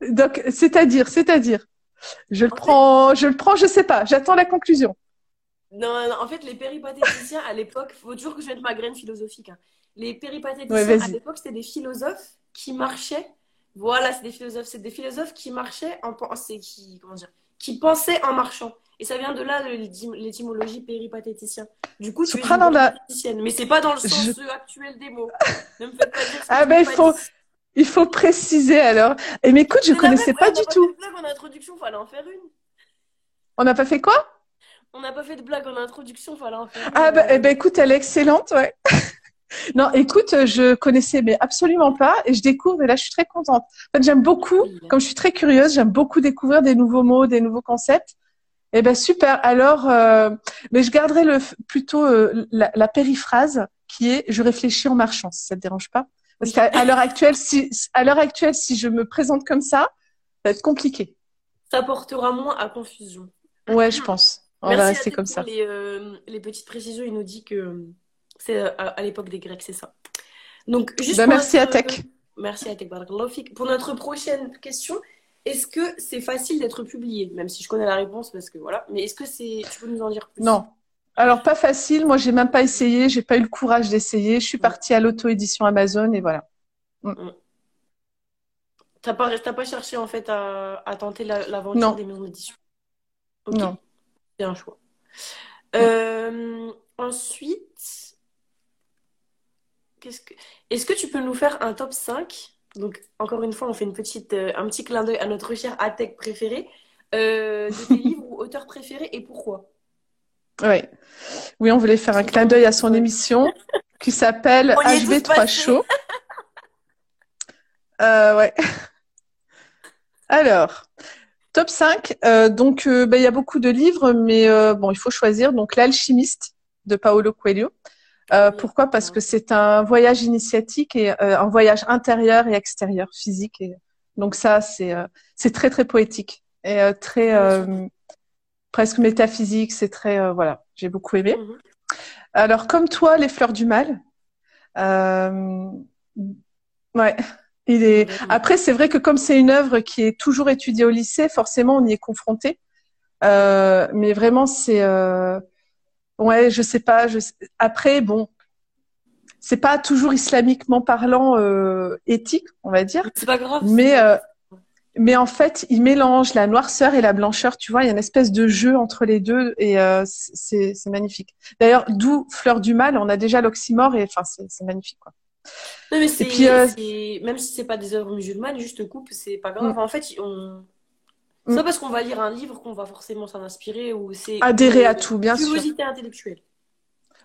Donc c'est-à-dire, c'est-à-dire, je le prends, je le prends, je sais pas. J'attends la conclusion. Non, en fait, les péripatéticiens à l'époque, faut toujours que je mette ma graine philosophique. Hein. Les péripatéticiens à l'époque, c'était des philosophes qui marchaient Voilà, c'est des philosophes. C'est des philosophes qui marchaient en pensée, qui, comment dire, qui pensaient en marchant. Et ça vient de là, l'étymologie péripatéticien. Du coup, tu es une péripatéticienne. Mais c'est pas dans le sens actuel des mots. ne me faites pas dire Ah ben, il faut, il faut préciser alors. Et mais écoute, je connaissais pas, du tout. On n'a pas fait de blague en introduction, fallait en faire une. On n'a pas fait quoi? On n'a pas fait de blague en introduction, fallait en faire une. Ah ben, eh ben écoute, elle est excellente, ouais. Non, écoute, je connaissais mais absolument pas et je découvre et là je suis très contente. En fait, j'aime beaucoup, comme je suis très curieuse, j'aime beaucoup découvrir des nouveaux mots, des nouveaux concepts. Eh ben super. Alors, euh, mais je garderai le plutôt euh, la, périphrase qui est je réfléchis en marchant. Si ça te dérange pas Parce qu'à l'heure actuelle, si à l'heure actuelle, si je me présente comme ça, ça va être compliqué. Ça portera moins à confusion. Ouais, je pense. On va rester comme ça. Les, euh, les petites précisions, il nous dit que c'est à, l'époque des Grecs, c'est ça. Donc, juste bah, merci à Tech. Merci à Tech. Pour notre prochaine question, est-ce que c'est facile d'être publié Même si je connais la réponse, parce que voilà. Mais est-ce que c'est. Tu peux nous en dire plus? Non. Alors, pas facile. Moi, j'ai même pas essayé. J'ai pas eu le courage d'essayer. Je suis partie à l'auto-édition Amazon et voilà. Mm. Mm. T'as pas, pas cherché en fait à, tenter l'aventure des maisons d'édition? Non. C'est un choix. Euh, ensuite, est-ce que tu peux nous faire un top 5 Donc, encore une fois, on fait une petite, euh, un petit clin d'œil à notre cher Atec préféré. Euh, de tes livres ou auteurs préférés et pourquoi? Oui. Oui, on voulait faire un clin d'œil à son émission qui s'appelle HB3 Show. Euh, ouais. Alors, top 5. donc, bah, il y a beaucoup de livres, mais bon, il faut choisir. Donc, L'Alchimiste de Paolo Coelho. Euh, pourquoi? Parce que c'est un voyage initiatique et euh, un voyage intérieur et extérieur, physique. Et... Donc ça, c'est euh, c'est très très poétique et euh, très presque métaphysique. C'est très voilà, j'ai beaucoup aimé. Mhm. Alors comme toi, les fleurs du mal. ouais. Il est. Après, c'est vrai que comme c'est une œuvre qui est toujours étudiée au lycée, forcément, on y est confronté. mais vraiment, c'est Ouais, je sais pas. Je Après, bon, c'est pas toujours islamiquement parlant euh, éthique, on va dire. C'est pas grave. Mais euh, mais en fait, il mélange la noirceur et la blancheur. Tu vois, il y a une espèce de jeu entre les deux et euh, c'est magnifique. D'ailleurs, d'où Fleur du mal, on a déjà l'oxymore et enfin c'est magnifique quoi. Non mais c'est même si c'est pas des œuvres musulmanes, juste coupe, c'est pas grave. Mm. en fait, on c'est pas mm. parce qu'on va lire un livre qu'on va forcément s'en inspirer ou c'est adhérer à tout, bien sûr. Curiosité intellectuelle.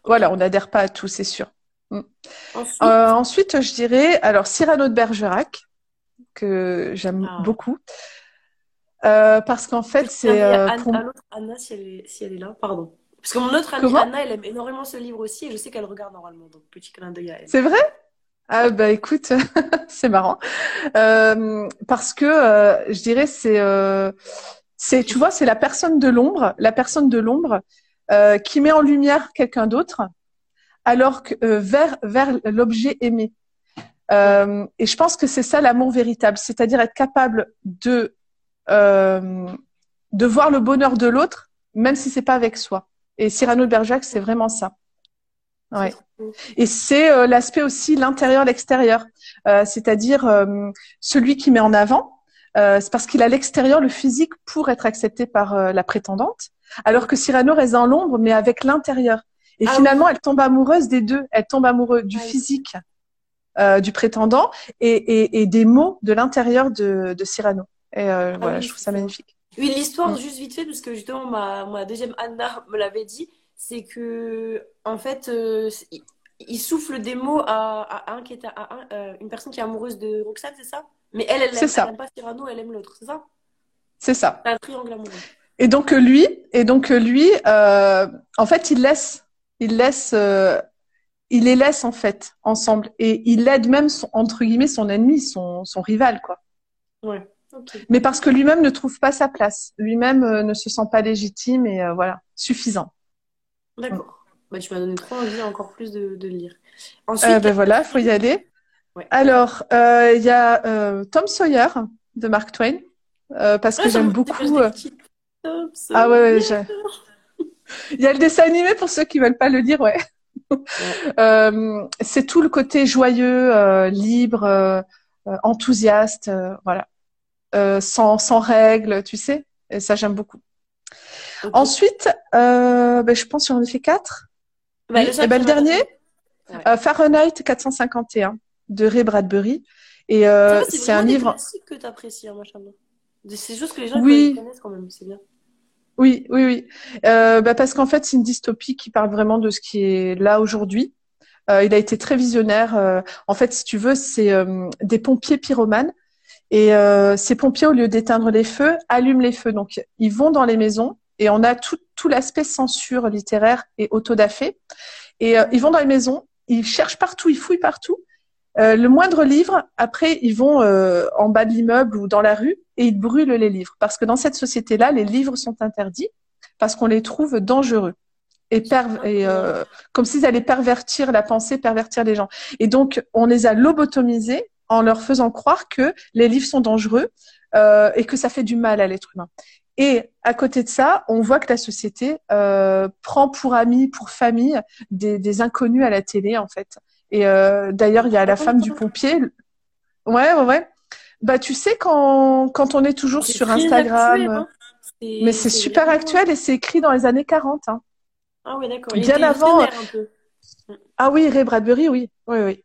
Voilà, on n'adhère pas à tout, c'est sûr. Mm. Euh, ensuite... je dirais alors Cyrano de Bergerac que j'aime ah. beaucoup euh, parce qu'en fait c'est euh, Anna, Anna si elle, est, si elle est là, pardon. Parce que mon autre amie Anna, elle aime énormément ce livre aussi et je sais qu'elle regarde normalement, donc petit clin d'œil à elle. C'est vrai? Ah bah écoute, c'est marrant euh, parce que euh, je dirais c'est euh, c'est tu vois c'est la personne de l'ombre, la personne de l'ombre qui met en lumière quelqu'un d'autre alors que vers vers l'objet aimé. et je pense que c'est ça l'amour véritable, c'est-à-dire être capable de de voir le bonheur de l'autre même si c'est pas avec soi. Et Cyrano de Bergerac c'est vraiment ça. Ouais. Et c'est euh, l'aspect aussi l'intérieur, l'extérieur, euh, c'est-à-dire euh, celui qui met en avant. c'est parce qu'il a l'extérieur, le physique, pour être accepté par la prétendante, alors que Cyrano reste dans l'ombre, mais avec l'intérieur. Et ah finalement, elle tombe amoureuse des deux. Elle tombe amoureuse du physique du prétendant et, et, et, des mots de l'intérieur de, de, Cyrano. Et ah voilà, je trouve ça magnifique. Oui, l'histoire, juste vite fait, parce que justement, ma, ma deuxième Anna me l'avait dit c'est que en fait, euh, il, souffle des mots à, un qui est à, euh, une personne qui est amoureuse de Roxane, c'est ça? Mais elle, elle, aime, pas Cyrano, elle aime l'autre, c'est ça? C'est ça. un triangle amoureux. Et donc lui, et donc lui, euh, en fait, il laisse, il laisse, il les laisse en fait ensemble, et il aide même son, entre guillemets son ennemi, son, son rival, quoi. Ouais. Mais parce que lui-même ne trouve pas sa place, lui-même ne se sent pas légitime et voilà, suffisant. D'accord. Bah, tu m'as donné trop envie encore plus de, de lire. Ensuite, euh, ben voilà, il faut y aller. Alors, euh, il y a euh, Tom Sawyer de Mark Twain, parce que ah, j'aime beaucoup. Ah ouais, ouais il y a le dessin animé pour ceux qui veulent pas le lire, ouais. ouais. c'est tout le côté joyeux, libre, enthousiaste, voilà, sans, sans règles, tu sais. Et ça, j'aime beaucoup. Ensuite, ben, je pense qu'on en a fait quatre. Bah, le, eh ben, le dernier, Fahrenheit 451 de Ray Bradbury. Et c'est un livre. C'est que tu apprécies, hein, machin. C'est juste que les gens oui. connaissent quand même, c'est bien. Oui, oui, oui. Euh, bah parce qu'en fait, c'est une dystopie qui parle vraiment de ce qui est là aujourd'hui. Euh, il a été très visionnaire. Euh, en fait, si tu veux, c'est euh, des pompiers pyromanes. Et ces pompiers, au lieu d'éteindre les feux, allument les feux. Donc, ils vont dans les maisons et on a tout, tout l'aspect censure littéraire et autodafé. Et ils vont dans les maisons, ils cherchent partout, ils fouillent partout. Euh, le moindre livre, après, ils vont euh, en bas de l'immeuble ou dans la rue et ils brûlent les livres. Parce que dans cette société-là, les livres sont interdits parce qu'on les trouve dangereux. Et, et euh, comme s'ils allaient pervertir la pensée, pervertir les gens. Et donc, on les a lobotomisés en leur faisant croire que les livres sont dangereux et que ça fait du mal à l'être humain. Et à côté de ça, on voit que la société prend pour amis, pour famille, des, des inconnus à la télé, en fait. Et euh, d'ailleurs, il y a la femme du pompier. Ouais, ouais, ouais. Bah, tu sais, quand, quand on est toujours sur Instagram. Hein. mais c'est super actuel et c'est écrit dans les années 40. Hein. Ah oui, d'accord. Bien avant. Un peu. Ah oui, Ray Bradbury, oui. Oui, oui.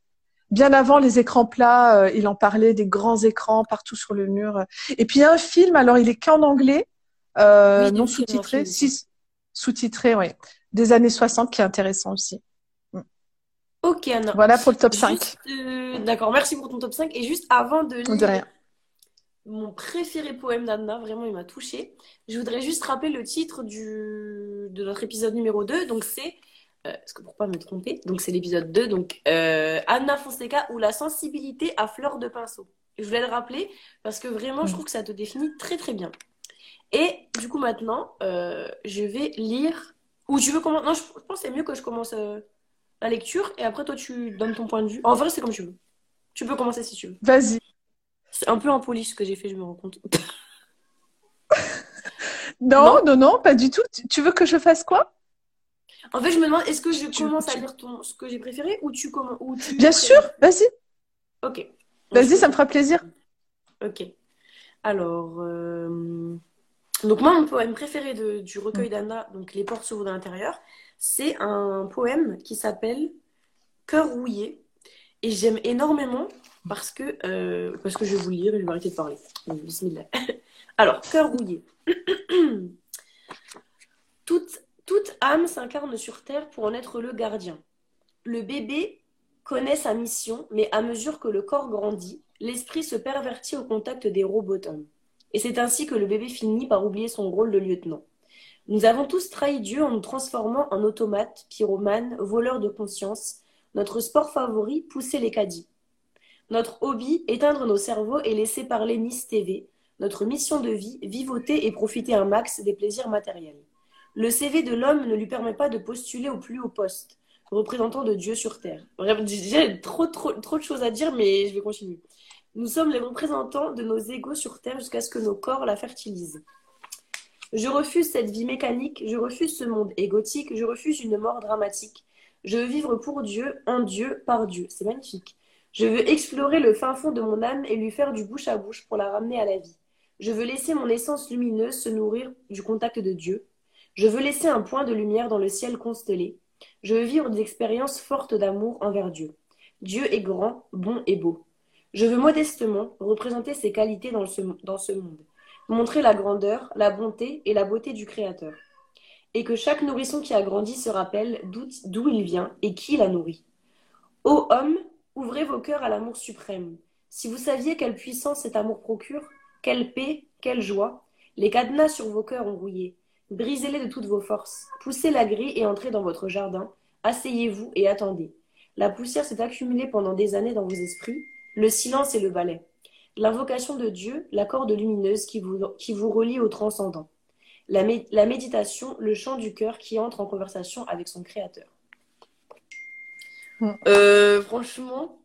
Bien avant les écrans plats, euh, il en parlait des grands écrans partout sur le mur. Et puis il y a un film, alors il est qu'en anglais, euh, non sous-titré, sous-titré, oui, des années 60 qui est intéressant aussi. Ok, Anna. Voilà pour le top 5. Euh, d'accord, merci pour ton top 5. Et juste avant de lire mon préféré poème d'Anna, vraiment il m'a touché, je voudrais juste rappeler le titre du... de notre épisode numéro 2. Donc c'est, euh, parce que pour pas me tromper, donc c'est l'épisode 2, donc euh, Anna Fonseca ou la sensibilité à fleur de pinceau. Je voulais le rappeler parce que vraiment je mm. trouve que ça te définit très très bien. Et du coup maintenant, je vais lire. Ou tu veux commencer? Non, je pense que c'est mieux que je commence la lecture et après toi tu donnes ton point de vue. En vrai, c'est comme tu veux. Tu peux commencer si tu veux. Vas-y. C'est un peu impoli ce que j'ai fait, je me rends compte. non, non, non, pas du tout. Tu veux que je fasse quoi? En fait, je me demande, est-ce que je commence à lire ton... ce que j'ai préféré ou tu commences Bien sûr, vas-y. Ok. Vas-y, ça me fera plaisir. Ok. Alors, euh, donc moi, mon poème préféré de, du recueil mm. d'Anna, donc Les portes s'ouvrent de l'intérieur, c'est un poème qui s'appelle Cœur rouillé. Et j'aime énormément parce que, euh, parce que je vais vous lire et je vais arrêter de parler. Bismillah. Alors, Cœur rouillé. toute, toute âme s'incarne sur Terre pour en être le gardien. Le bébé connaît sa mission, mais à mesure que le corps grandit, l'esprit se pervertit au contact des robots. Et c'est ainsi que le bébé finit par oublier son rôle de lieutenant. Nous avons tous trahi Dieu en nous transformant en automates, pyromanes, voleurs de conscience. Notre sport favori, pousser les caddies. Notre hobby, éteindre nos cerveaux et laisser parler Nice TV. Notre mission de vie, vivoter et profiter un max des plaisirs matériels. Le CV de l'homme ne lui permet pas de postuler au plus haut poste, représentant de Dieu sur terre. J'ai trop, trop, trop de choses à dire, mais je vais continuer. Nous sommes les représentants de nos égaux sur terre jusqu'à ce que nos corps la fertilisent. Je refuse cette vie mécanique, je refuse ce monde égotique, je refuse une mort dramatique. Je veux vivre pour Dieu, en Dieu, par Dieu. C'est magnifique. Je veux explorer le fin fond de mon âme et lui faire du bouche à bouche pour la ramener à la vie. Je veux laisser mon essence lumineuse se nourrir du contact de Dieu. Je veux laisser un point de lumière dans le ciel constellé. Je veux vivre des expériences fortes d'amour envers Dieu. Dieu est grand, bon et beau. Je veux modestement représenter ses qualités dans ce, dans monde montrer la grandeur, la bonté et la beauté du Créateur. Et que chaque nourrisson qui a grandi se rappelle d'où il vient et qui l'a nourri. Ô homme, ouvrez vos cœurs à l'amour suprême. Si vous saviez quelle puissance cet amour procure, quelle paix, quelle joie, les cadenas sur vos cœurs ont rouillé. Brisez-les de toutes vos forces. Poussez la grille et entrez dans votre jardin. Asseyez-vous et attendez. La poussière s'est accumulée pendant des années dans vos esprits, le silence et le balai l'invocation de Dieu, la corde lumineuse qui vous, qui vous relie au transcendant, la, la méditation, le chant du cœur qui entre en conversation avec son créateur. Euh, franchement,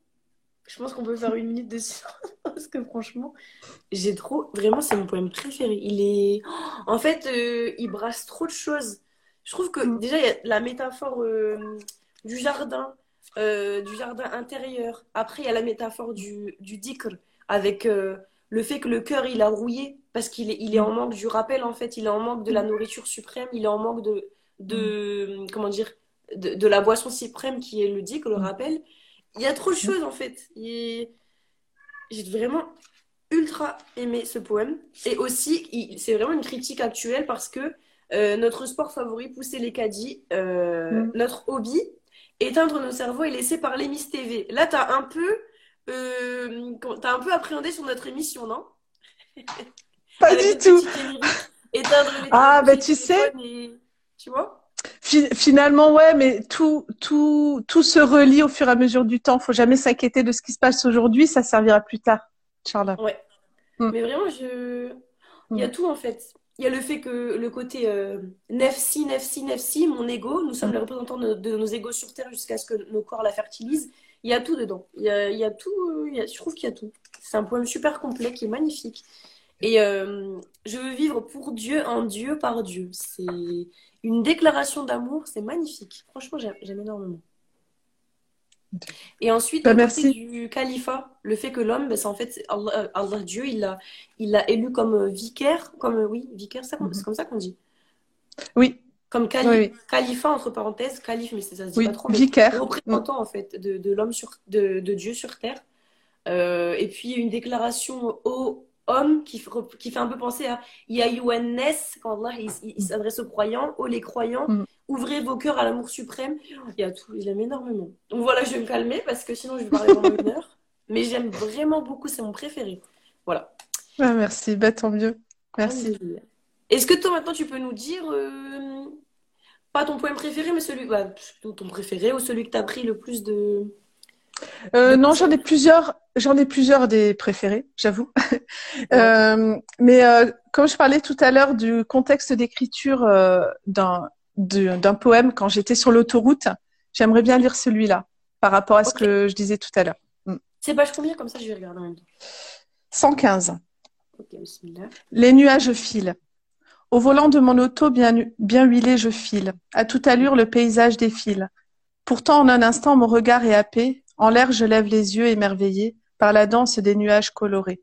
je pense qu'on peut faire une minute de silence parce que franchement, j'ai trop. Vraiment, c'est mon poème préféré. Il est. En fait, euh, il brasse trop de choses. Je trouve que mm. déjà, il y a la métaphore euh, du jardin euh, du jardin intérieur. Après, il y a la métaphore du, du dhikr, avec euh, le fait que le cœur, il a rouillé, parce qu'il est, il est en manque du rappel, en fait. Il est en manque de la nourriture suprême, il est en manque de, de comment dire, de, la boisson suprême qui est le dhikr, le rappel. Il y a trop de choses, en fait. J'ai vraiment ultra aimé ce poème. Et aussi, c'est vraiment une critique actuelle parce que euh, notre sport favori, pousser les caddies, mm. notre hobby, éteindre nos cerveaux et laisser parler Miss TV. Là, tu as un peu euh, as un peu appréhendé sur notre émission, non? Pas du tout. Éteindre les ah, ben tu sais. Tu vois? Finalement, ouais, mais tout, tout, tout se relie au fur et à mesure du temps. Faut jamais s'inquiéter de ce qui se passe aujourd'hui, ça servira plus tard, Charles. Ouais. Mm. Mais vraiment, je... il y a mm. tout en fait il y a le fait que le côté euh, nefsi, nefsi, nefsi, mon ego, nous sommes les représentants de, nos égos sur Terre jusqu'à ce que nos corps la fertilisent. Il y a tout dedans. Il y a, il y a tout, je trouve qu'il y a tout. C'est un poème super complet qui est magnifique. Et euh, je veux vivre pour Dieu, en Dieu, par Dieu. C'est une déclaration d'amour, c'est magnifique. Franchement, j'aime énormément. Et ensuite, bah, merci. du califat, le fait que l'homme, ben, c'est en fait Allah, Allah, Dieu, il l'a il a élu comme euh, vicaire, comme euh, oui, vicaire, mhm. c'est comme ça qu'on dit. Oui. Comme cali califat entre parenthèses, calife, mais ça se dit oui. pas trop. Vicaire. Représentant en fait de, de l'homme sur de, de, Dieu sur terre. Euh, et puis une déclaration au homme qui, qui fait un peu penser à Yayouennes, quand Allah il, s'adresse aux croyants, oh les croyants, mm. Ouvrez vos cœurs à l'amour suprême. Il y a tout, il aime énormément. Donc voilà, je vais me calmer parce que sinon je vais parler pendant une heure. Mais j'aime vraiment beaucoup, c'est mon préféré. Voilà. Ah, merci, bah, tant mieux. Merci. Est-ce que toi maintenant tu peux nous dire, euh, pas ton poème préféré, mais celui, bah, ton préféré ou celui que tu as pris le plus de. Euh, non, j'en ai plusieurs. J'en ai plusieurs des préférés, j'avoue. euh, mais euh, comme je parlais tout à l'heure du contexte d'écriture d'un d'un poème quand j'étais sur l'autoroute, j'aimerais bien lire celui-là par rapport à ce que je disais tout à l'heure. Mm. C'est page combien? Comme ça je vais regarder en même temps. 115. Les nuages filent. Au volant de mon auto bien, bien huilé, je file. À toute allure, le paysage défile. Pourtant, en un instant, mon regard est happé. En l'air, je lève les yeux émerveillés par la danse des nuages colorés.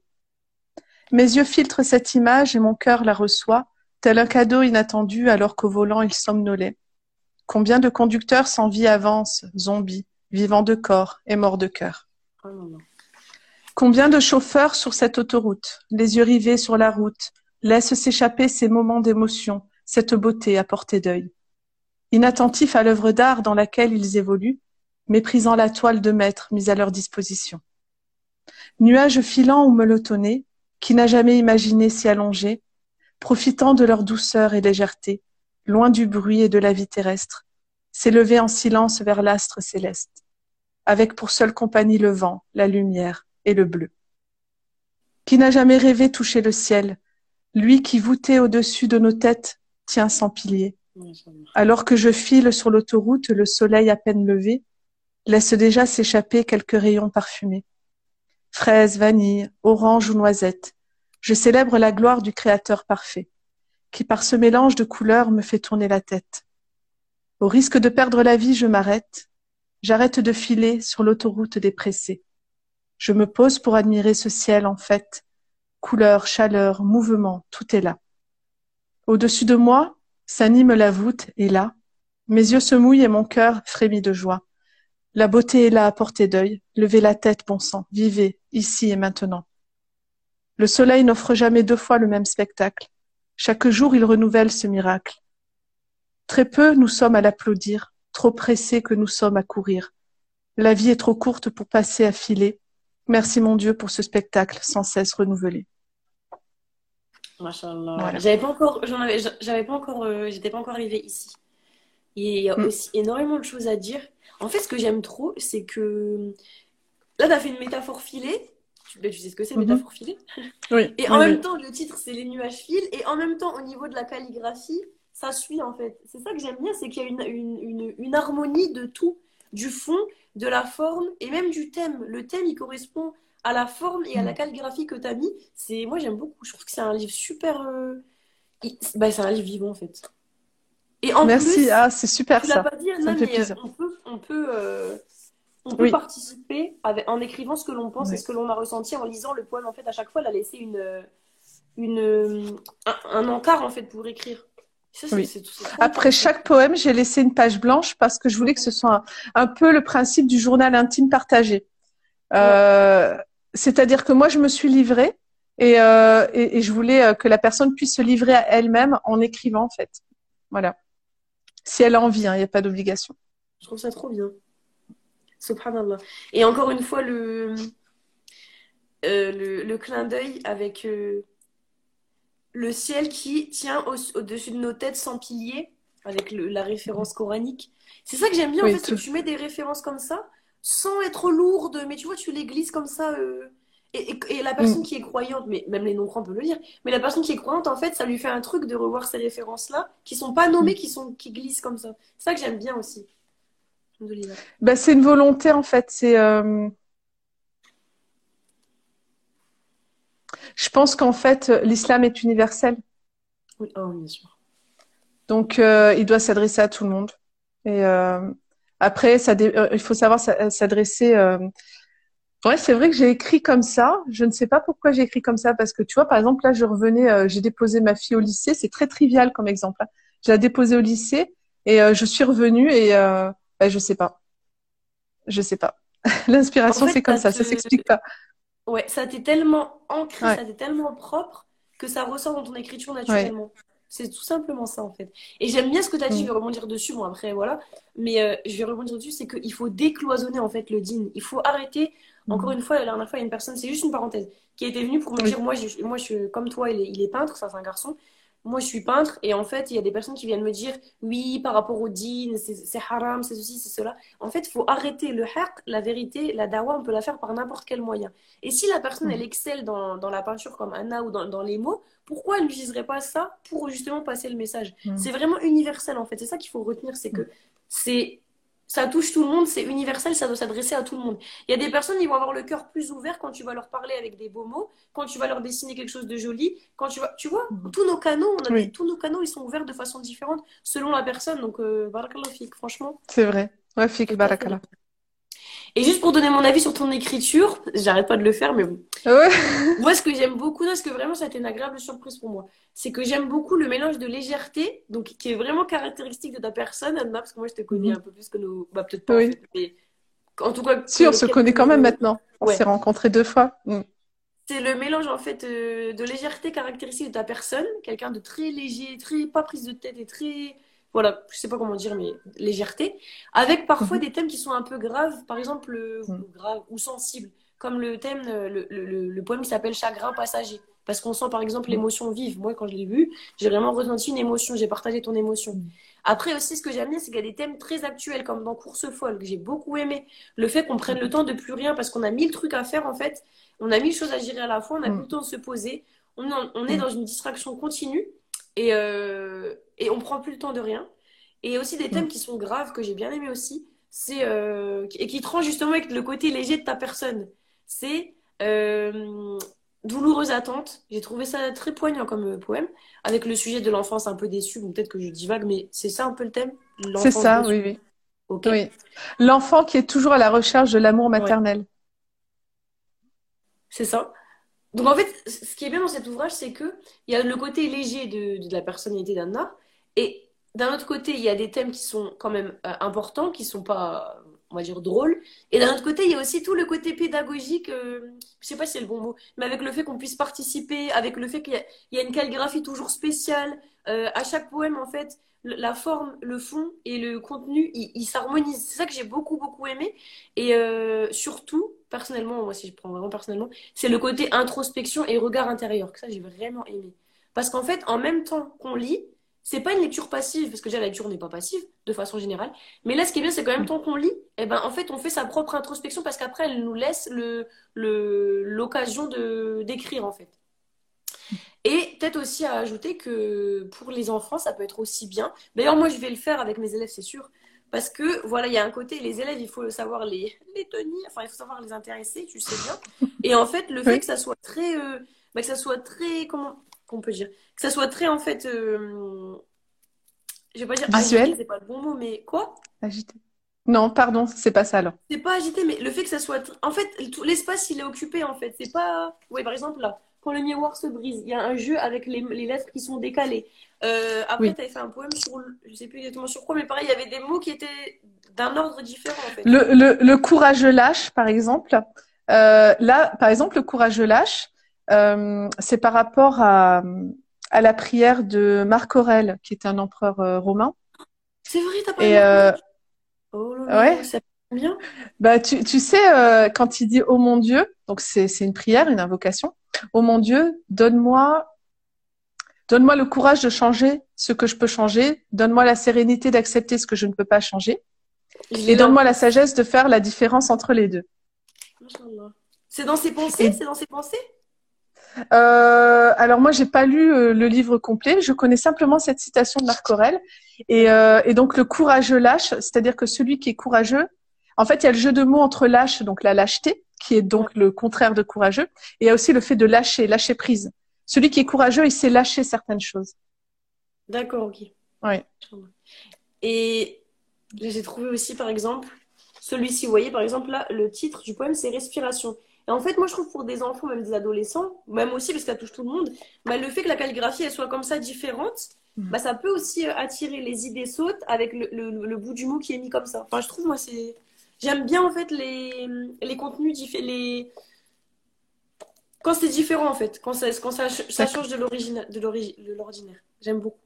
Mes yeux filtrent cette image et mon cœur la reçoit, tel un cadeau inattendu alors qu'au volant il somnolait. Combien de conducteurs sans vie avancent, zombies, vivants de corps et morts de cœur. Oh Combien de chauffeurs sur cette autoroute, les yeux rivés sur la route, laissent s'échapper ces moments d'émotion, cette beauté à portée d'œil. Inattentifs à l'œuvre d'art dans laquelle ils évoluent, méprisant la toile de maître mise à leur disposition. Nuages filants ou melotonnés, qui n'a jamais imaginé s'y allonger, profitant de leur douceur et légèreté, loin du bruit et de la vie terrestre, s'élever en silence vers l'astre céleste, avec pour seule compagnie le vent, la lumière et le bleu. Qui n'a jamais rêvé toucher le ciel, lui qui voûté au-dessus de nos têtes tient sans pilier. Alors que je file sur l'autoroute, le soleil à peine levé laisse déjà s'échapper quelques rayons parfumés fraises, vanille, orange ou noisette. Je célèbre la gloire du Créateur parfait, qui par ce mélange de couleurs me fait tourner la tête. Au risque de perdre la vie, je m'arrête. J'arrête de filer sur l'autoroute des pressés. Je me pose pour admirer ce ciel en fait. Couleur, chaleur, mouvement, tout est là. Au-dessus de moi s'anime la voûte et là, mes yeux se mouillent et mon cœur frémit de joie. La beauté est là à portée d'œil. Levez la tête, bon sang. Vivez, ici et maintenant. Le soleil n'offre jamais deux fois le même spectacle. Chaque jour, il renouvelle ce miracle. Très peu nous sommes à l'applaudir, trop pressés que nous sommes à courir. La vie est trop courte pour passer à filer. Merci mon Dieu pour ce spectacle sans cesse renouvelé. Voilà. J'avais pas encore, j'avais pas encore, euh, j'étais pas encore arrivée ici. Il y a mm. aussi énormément de choses à dire. En fait, ce que j'aime trop, c'est que là, tu as fait une métaphore filée. Tu, ben, tu sais ce que c'est, mm-hmm. métaphore filée oui, Et en même temps, le titre, c'est Les nuages filent. Et en même temps, au niveau de la calligraphie, ça suit en fait. C'est ça que j'aime bien, c'est qu'il y a une, une, une, harmonie de tout, du fond, de la forme et même du thème. Le thème, il correspond à la forme et à la mm. calligraphie que tu as mis. C'est, moi, j'aime beaucoup. Je trouve que c'est un livre super. Euh, bah, c'est un livre vivant en fait. Et en Merci, ah, c'est super ça. Pas dit, non, mais on peut, on peut, euh, on peut participer avec, en écrivant ce que l'on pense et ce que l'on a ressenti en lisant le poème. En fait, à chaque fois, elle a laissé une, une, un, encart en fait pour écrire. Après chaque poème, j'ai laissé une page blanche parce que je voulais que ce soit un, peu le principe du journal intime partagé. Euh, c'est-à-dire que moi, je me suis livrée et, euh, et, je voulais euh, que la personne puisse se livrer à elle-même en écrivant, en fait. Voilà. Si elle a envie, hein, il n'y a pas d'obligation. Je trouve ça trop bien. Subhanallah. Et encore une fois, le, le, le, clin d'œil avec le ciel qui tient au-dessus de nos têtes sans piliers, avec la référence coranique. C'est ça que j'aime bien, en fait, que tu mets des références comme ça, sans être lourde, mais tu vois, tu les glisses comme ça. Euh, et, la personne mm. qui est croyante, mais même les non-croyants peuvent le dire, mais la personne qui est croyante, en fait, ça lui fait un truc de revoir ces références-là, qui sont pas nommées, mm. qui, sont, qui glissent comme ça. C'est ça que j'aime bien aussi. Bah, c'est une volonté, en fait. C'est. Euh, Je pense qu'en fait, l'islam est universel. Oui, oh, bien sûr. Donc, euh, il doit s'adresser à tout le monde. Et euh, après, ça euh, il faut savoir s'adresser. Ouais, c'est vrai que j'ai écrit comme ça. Je ne sais pas pourquoi j'ai écrit comme ça parce que tu vois, par exemple, là, je revenais, j'ai déposé ma fille au lycée. C'est très trivial comme exemple. Hein. Je l'ai déposée au lycée et je suis revenue et ben, je sais pas. Je sais pas. L'inspiration, c'est comme ça. Ça s'explique pas. Ouais, ça t'est tellement ancré, ça t'est tellement propre que ça ressort dans ton écriture naturellement. C'est tout simplement ça en fait. Et j'aime bien ce que tu as dit, je vais mm. rebondir dessus, bon après voilà, mais euh, je vais rebondir dessus, c'est qu'il faut décloisonner en fait le din. Il faut arrêter, mm. encore une fois, la dernière fois, il y a une personne, c'est juste une parenthèse, qui était venue pour me dire, moi, je, moi je suis comme toi, il est, il est peintre, ça c'est un garçon, moi je suis peintre et en fait il y a des personnes qui viennent me dire oui par rapport au din c'est haram c'est ceci c'est cela. En fait il faut arrêter le haq la vérité la dawa on peut la faire par n'importe quel moyen. Et si la personne elle excelle dans, dans la peinture comme Anna ou dans, dans les mots pourquoi elle n'utiliserait pas ça pour justement passer le message? Mm. c'est vraiment universel en fait. C'est ça qu'il faut retenir c'est que c'est ça touche tout le monde, c'est universel, ça doit s'adresser à tout le monde. Il y a des personnes, qui vont avoir le cœur plus ouvert quand tu vas leur parler avec des beaux mots, quand tu vas leur dessiner quelque chose de joli, quand tu vas, tu vois, mhm. tous nos canaux, on a tous nos canaux, ils sont ouverts de façon différente selon la personne. Donc, euh, barakallah franchement. C'est vrai. Ouais, fik, barakallah. Et juste pour donner mon avis sur ton écriture, j'arrête pas de le faire, mais bon. Ouais. moi, ce que j'aime beaucoup, parce que vraiment, ça a été une agréable surprise pour moi, c'est que j'aime beaucoup le mélange de légèreté, donc qui est vraiment caractéristique de ta personne, Anna, parce que moi, je te connais mhm. un peu plus que nous. Bah, peut-être pas, oui. mais en tout cas. Si, on se connaît quand même maintenant. On s'est rencontrés deux fois. Mm. C'est le mélange, en fait, euh, de légèreté caractéristique de ta personne, quelqu'un de très léger, très pas prise de tête et très voilà, je sais pas comment dire, mais légèreté, avec parfois mhm. des thèmes qui sont un peu graves, par exemple, mhm. graves ou sensibles, comme le thème, euh, le, le, le, poème qui s'appelle Chagrin passager. Parce qu'on sent par exemple mhm. l'émotion vive. Moi, quand je l'ai vu, j'ai vraiment ressenti une émotion, j'ai partagé ton émotion. Après aussi, ce que j'aime bien, c'est qu'il y a des thèmes très actuels, comme dans Course folle, que j'ai beaucoup aimé. Le fait qu'on prenne le temps de plus rien, parce qu'on a mille trucs à faire en fait. On a mille choses à gérer à la fois, on a plus le temps de se poser. On, on est dans une distraction continue. Et, euh, et on prend plus le temps de rien. Et aussi des thèmes qui sont graves, que j'ai bien aimé aussi, c'est euh, et qui tranchent justement avec le côté léger de ta personne. C'est euh, Douloureuse attente. J'ai trouvé ça très poignant comme poème, avec le sujet de l'enfance un peu déçue. Bon, peut-être que je divague, mais c'est ça un peu le thème? C'est ça, oui, oui. oui. L'enfant qui est toujours à la recherche de l'amour maternel. C'est ça. Donc en fait, ce qui est bien dans cet ouvrage, c'est que il y a le côté léger de, de la personnalité d'Anna, et d'un autre côté, il y a des thèmes qui sont quand même euh, importants, qui sont pas, on va dire, drôles. Et d'un autre côté, il y a aussi tout le côté pédagogique, euh, je sais pas si c'est le bon mot, mais avec le fait qu'on puisse participer, avec le fait qu'il y, a une calligraphie toujours spéciale. Euh, à chaque poème, en fait, la forme, le fond et le contenu, ils s'harmonisent. C'est ça que j'ai beaucoup, beaucoup aimé. Et surtout, personnellement, moi, si je prends vraiment personnellement, c'est le côté introspection et regard intérieur, que ça, j'ai vraiment aimé. Parce qu'en fait, en même temps qu'on lit, c'est pas une lecture passive, parce que déjà la lecture n'est pas passive de façon générale. Mais là, ce qui est bien, c'est qu'en même temps qu'on lit, eh ben, en fait, on fait sa propre introspection parce qu'après, elle nous laisse le, l'occasion de, d'écrire, en fait. Et peut-être aussi à ajouter que pour les enfants, ça peut être aussi bien. D'ailleurs, moi, je vais le faire avec mes élèves, c'est sûr. Parce que, voilà, il y a un côté, les élèves, il faut savoir les, les tenir, enfin, il faut savoir les intéresser, tu sais bien. Et en fait, le fait que ça soit très, euh, bah, que ça soit très, comment, qu'on peut dire Que ça soit très, en fait, euh, je vais pas dire visuel, c'est pas le bon mot, mais quoi? Agité. Non, pardon, c'est pas ça alors. C'est pas agité, mais le fait que ça soit. En fait, l'espace, il est occupé en fait. C'est pas. Oui, par exemple, là, quand le miroir se brise, il y a un jeu avec les, lettres qui sont décalées. Euh, après, tu avais fait un poème sur. Je sais plus exactement sur quoi, mais pareil, il y avait des mots qui étaient d'un ordre différent en fait. Le, le, le courageux lâche, par exemple. Euh, là, par exemple, le courageux lâche, euh, c'est par rapport à, à la prière de Marc Aurèle, qui est un empereur romain. C'est vrai, t'as pas Oh ouais. ça bien. Bah, tu, tu sais, euh, quand il dit Oh mon Dieu, donc c'est une prière, une invocation. Oh mon Dieu, donne-moi donne-moi le courage de changer ce que je peux changer. Donne-moi la sérénité d'accepter ce que je ne peux pas changer. Et donne-moi la sagesse de faire la différence entre les deux. C'est dans ses pensées? C'est dans ses pensées? Euh, alors moi, j'ai pas lu euh, le livre complet. Je connais simplement cette citation de Marc Aurèle. Et, euh, et donc le courageux lâche, c'est-à-dire que celui qui est courageux, en fait, il y a le jeu de mots entre lâche, donc la lâcheté, qui est donc le contraire de courageux, et il y a aussi le fait de lâcher, lâcher prise. Celui qui est courageux, il sait lâcher certaines choses. D'accord, ok. Oui. Et j'ai trouvé aussi, par exemple, celui-ci, vous voyez, par exemple, là, le titre du poème, c'est Respiration. Et en fait, moi, je trouve pour des enfants, même des adolescents, même aussi parce que ça touche tout le monde, bah, le fait que la calligraphie elle soit comme ça différente, mm. bah, ça peut aussi euh, attirer les idées sautes avec le, le, bout du mot qui est mis comme ça. Enfin, je trouve, moi, c'est. J'aime bien en fait les, les contenus, les... quand c'est différent en fait, quand ça, quand ça, ça change de l'ordinaire. J'aime beaucoup.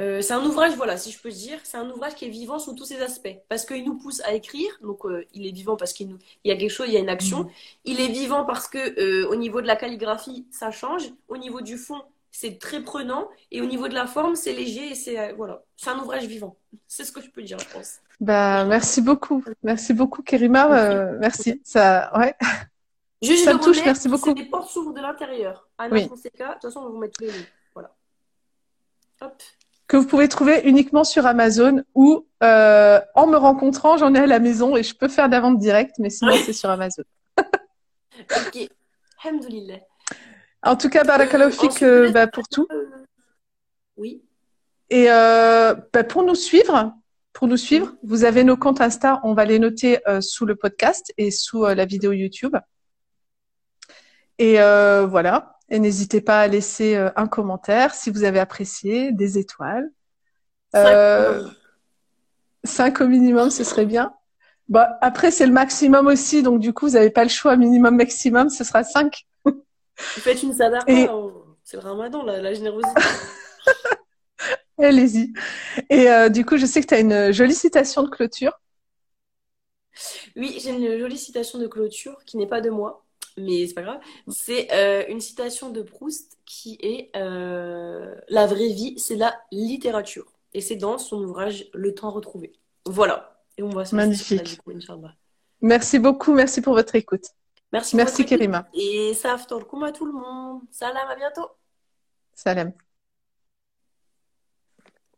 Euh, c'est un ouvrage, voilà, si je peux dire, c'est un ouvrage qui est vivant sous tous ses aspects. Parce qu'il nous pousse à écrire, donc euh, il est vivant parce qu'il nous... il y a quelque chose, il y a une action. Mhm. Il est vivant parce que euh, au niveau de la calligraphie, ça change. Au niveau du fond, c'est très prenant. Et au niveau de la forme, c'est léger et c'est voilà, c'est un ouvrage vivant. C'est ce que je peux dire, je pense. Bah, merci beaucoup, merci beaucoup, Kerima. merci. Ça, ouais. Juste ça me touche, merci beaucoup. C'est des portes s'ouvrent de l'intérieur. Anna oui. Fonseca, de toute façon, on va vous mettre tous les liens. Voilà. Hop que vous pouvez trouver uniquement sur Amazon ou euh, en me rencontrant, j'en ai à la maison et je peux faire de la vente directe, mais sinon c'est sur Amazon. ok, Alhamdoulilah. En tout cas, Barakalofik euh, bah, pour tout. Euh, oui. Et bah, pour nous suivre, pour nous suivre, vous avez nos comptes Insta, on va les noter sous le podcast et sous la vidéo YouTube. Et voilà. Et n'hésitez pas à laisser euh, un commentaire si vous avez apprécié, des étoiles. Euh, cinq au minimum, ce serait bien. Bah, après, c'est le maximum aussi, donc du coup, vous n'avez pas le choix. Minimum, maximum, ce sera cinq. Vous faites une sadaqa, Et... c'est le ramadan, la, la générosité. Allez-y. Et euh, du coup, je sais que tu as une jolie citation de clôture. Oui, j'ai une jolie citation de clôture qui n'est pas de moi mais c'est pas grave. C'est euh, une citation de Proust qui est euh, La vraie vie, c'est la littérature. Et c'est dans son ouvrage Le temps retrouvé. Voilà. Et on va se Magnifique. merci beaucoup, merci pour votre écoute. Merci, merci Kerima. Et ça à tout le monde. Salam, à bientôt. Salam.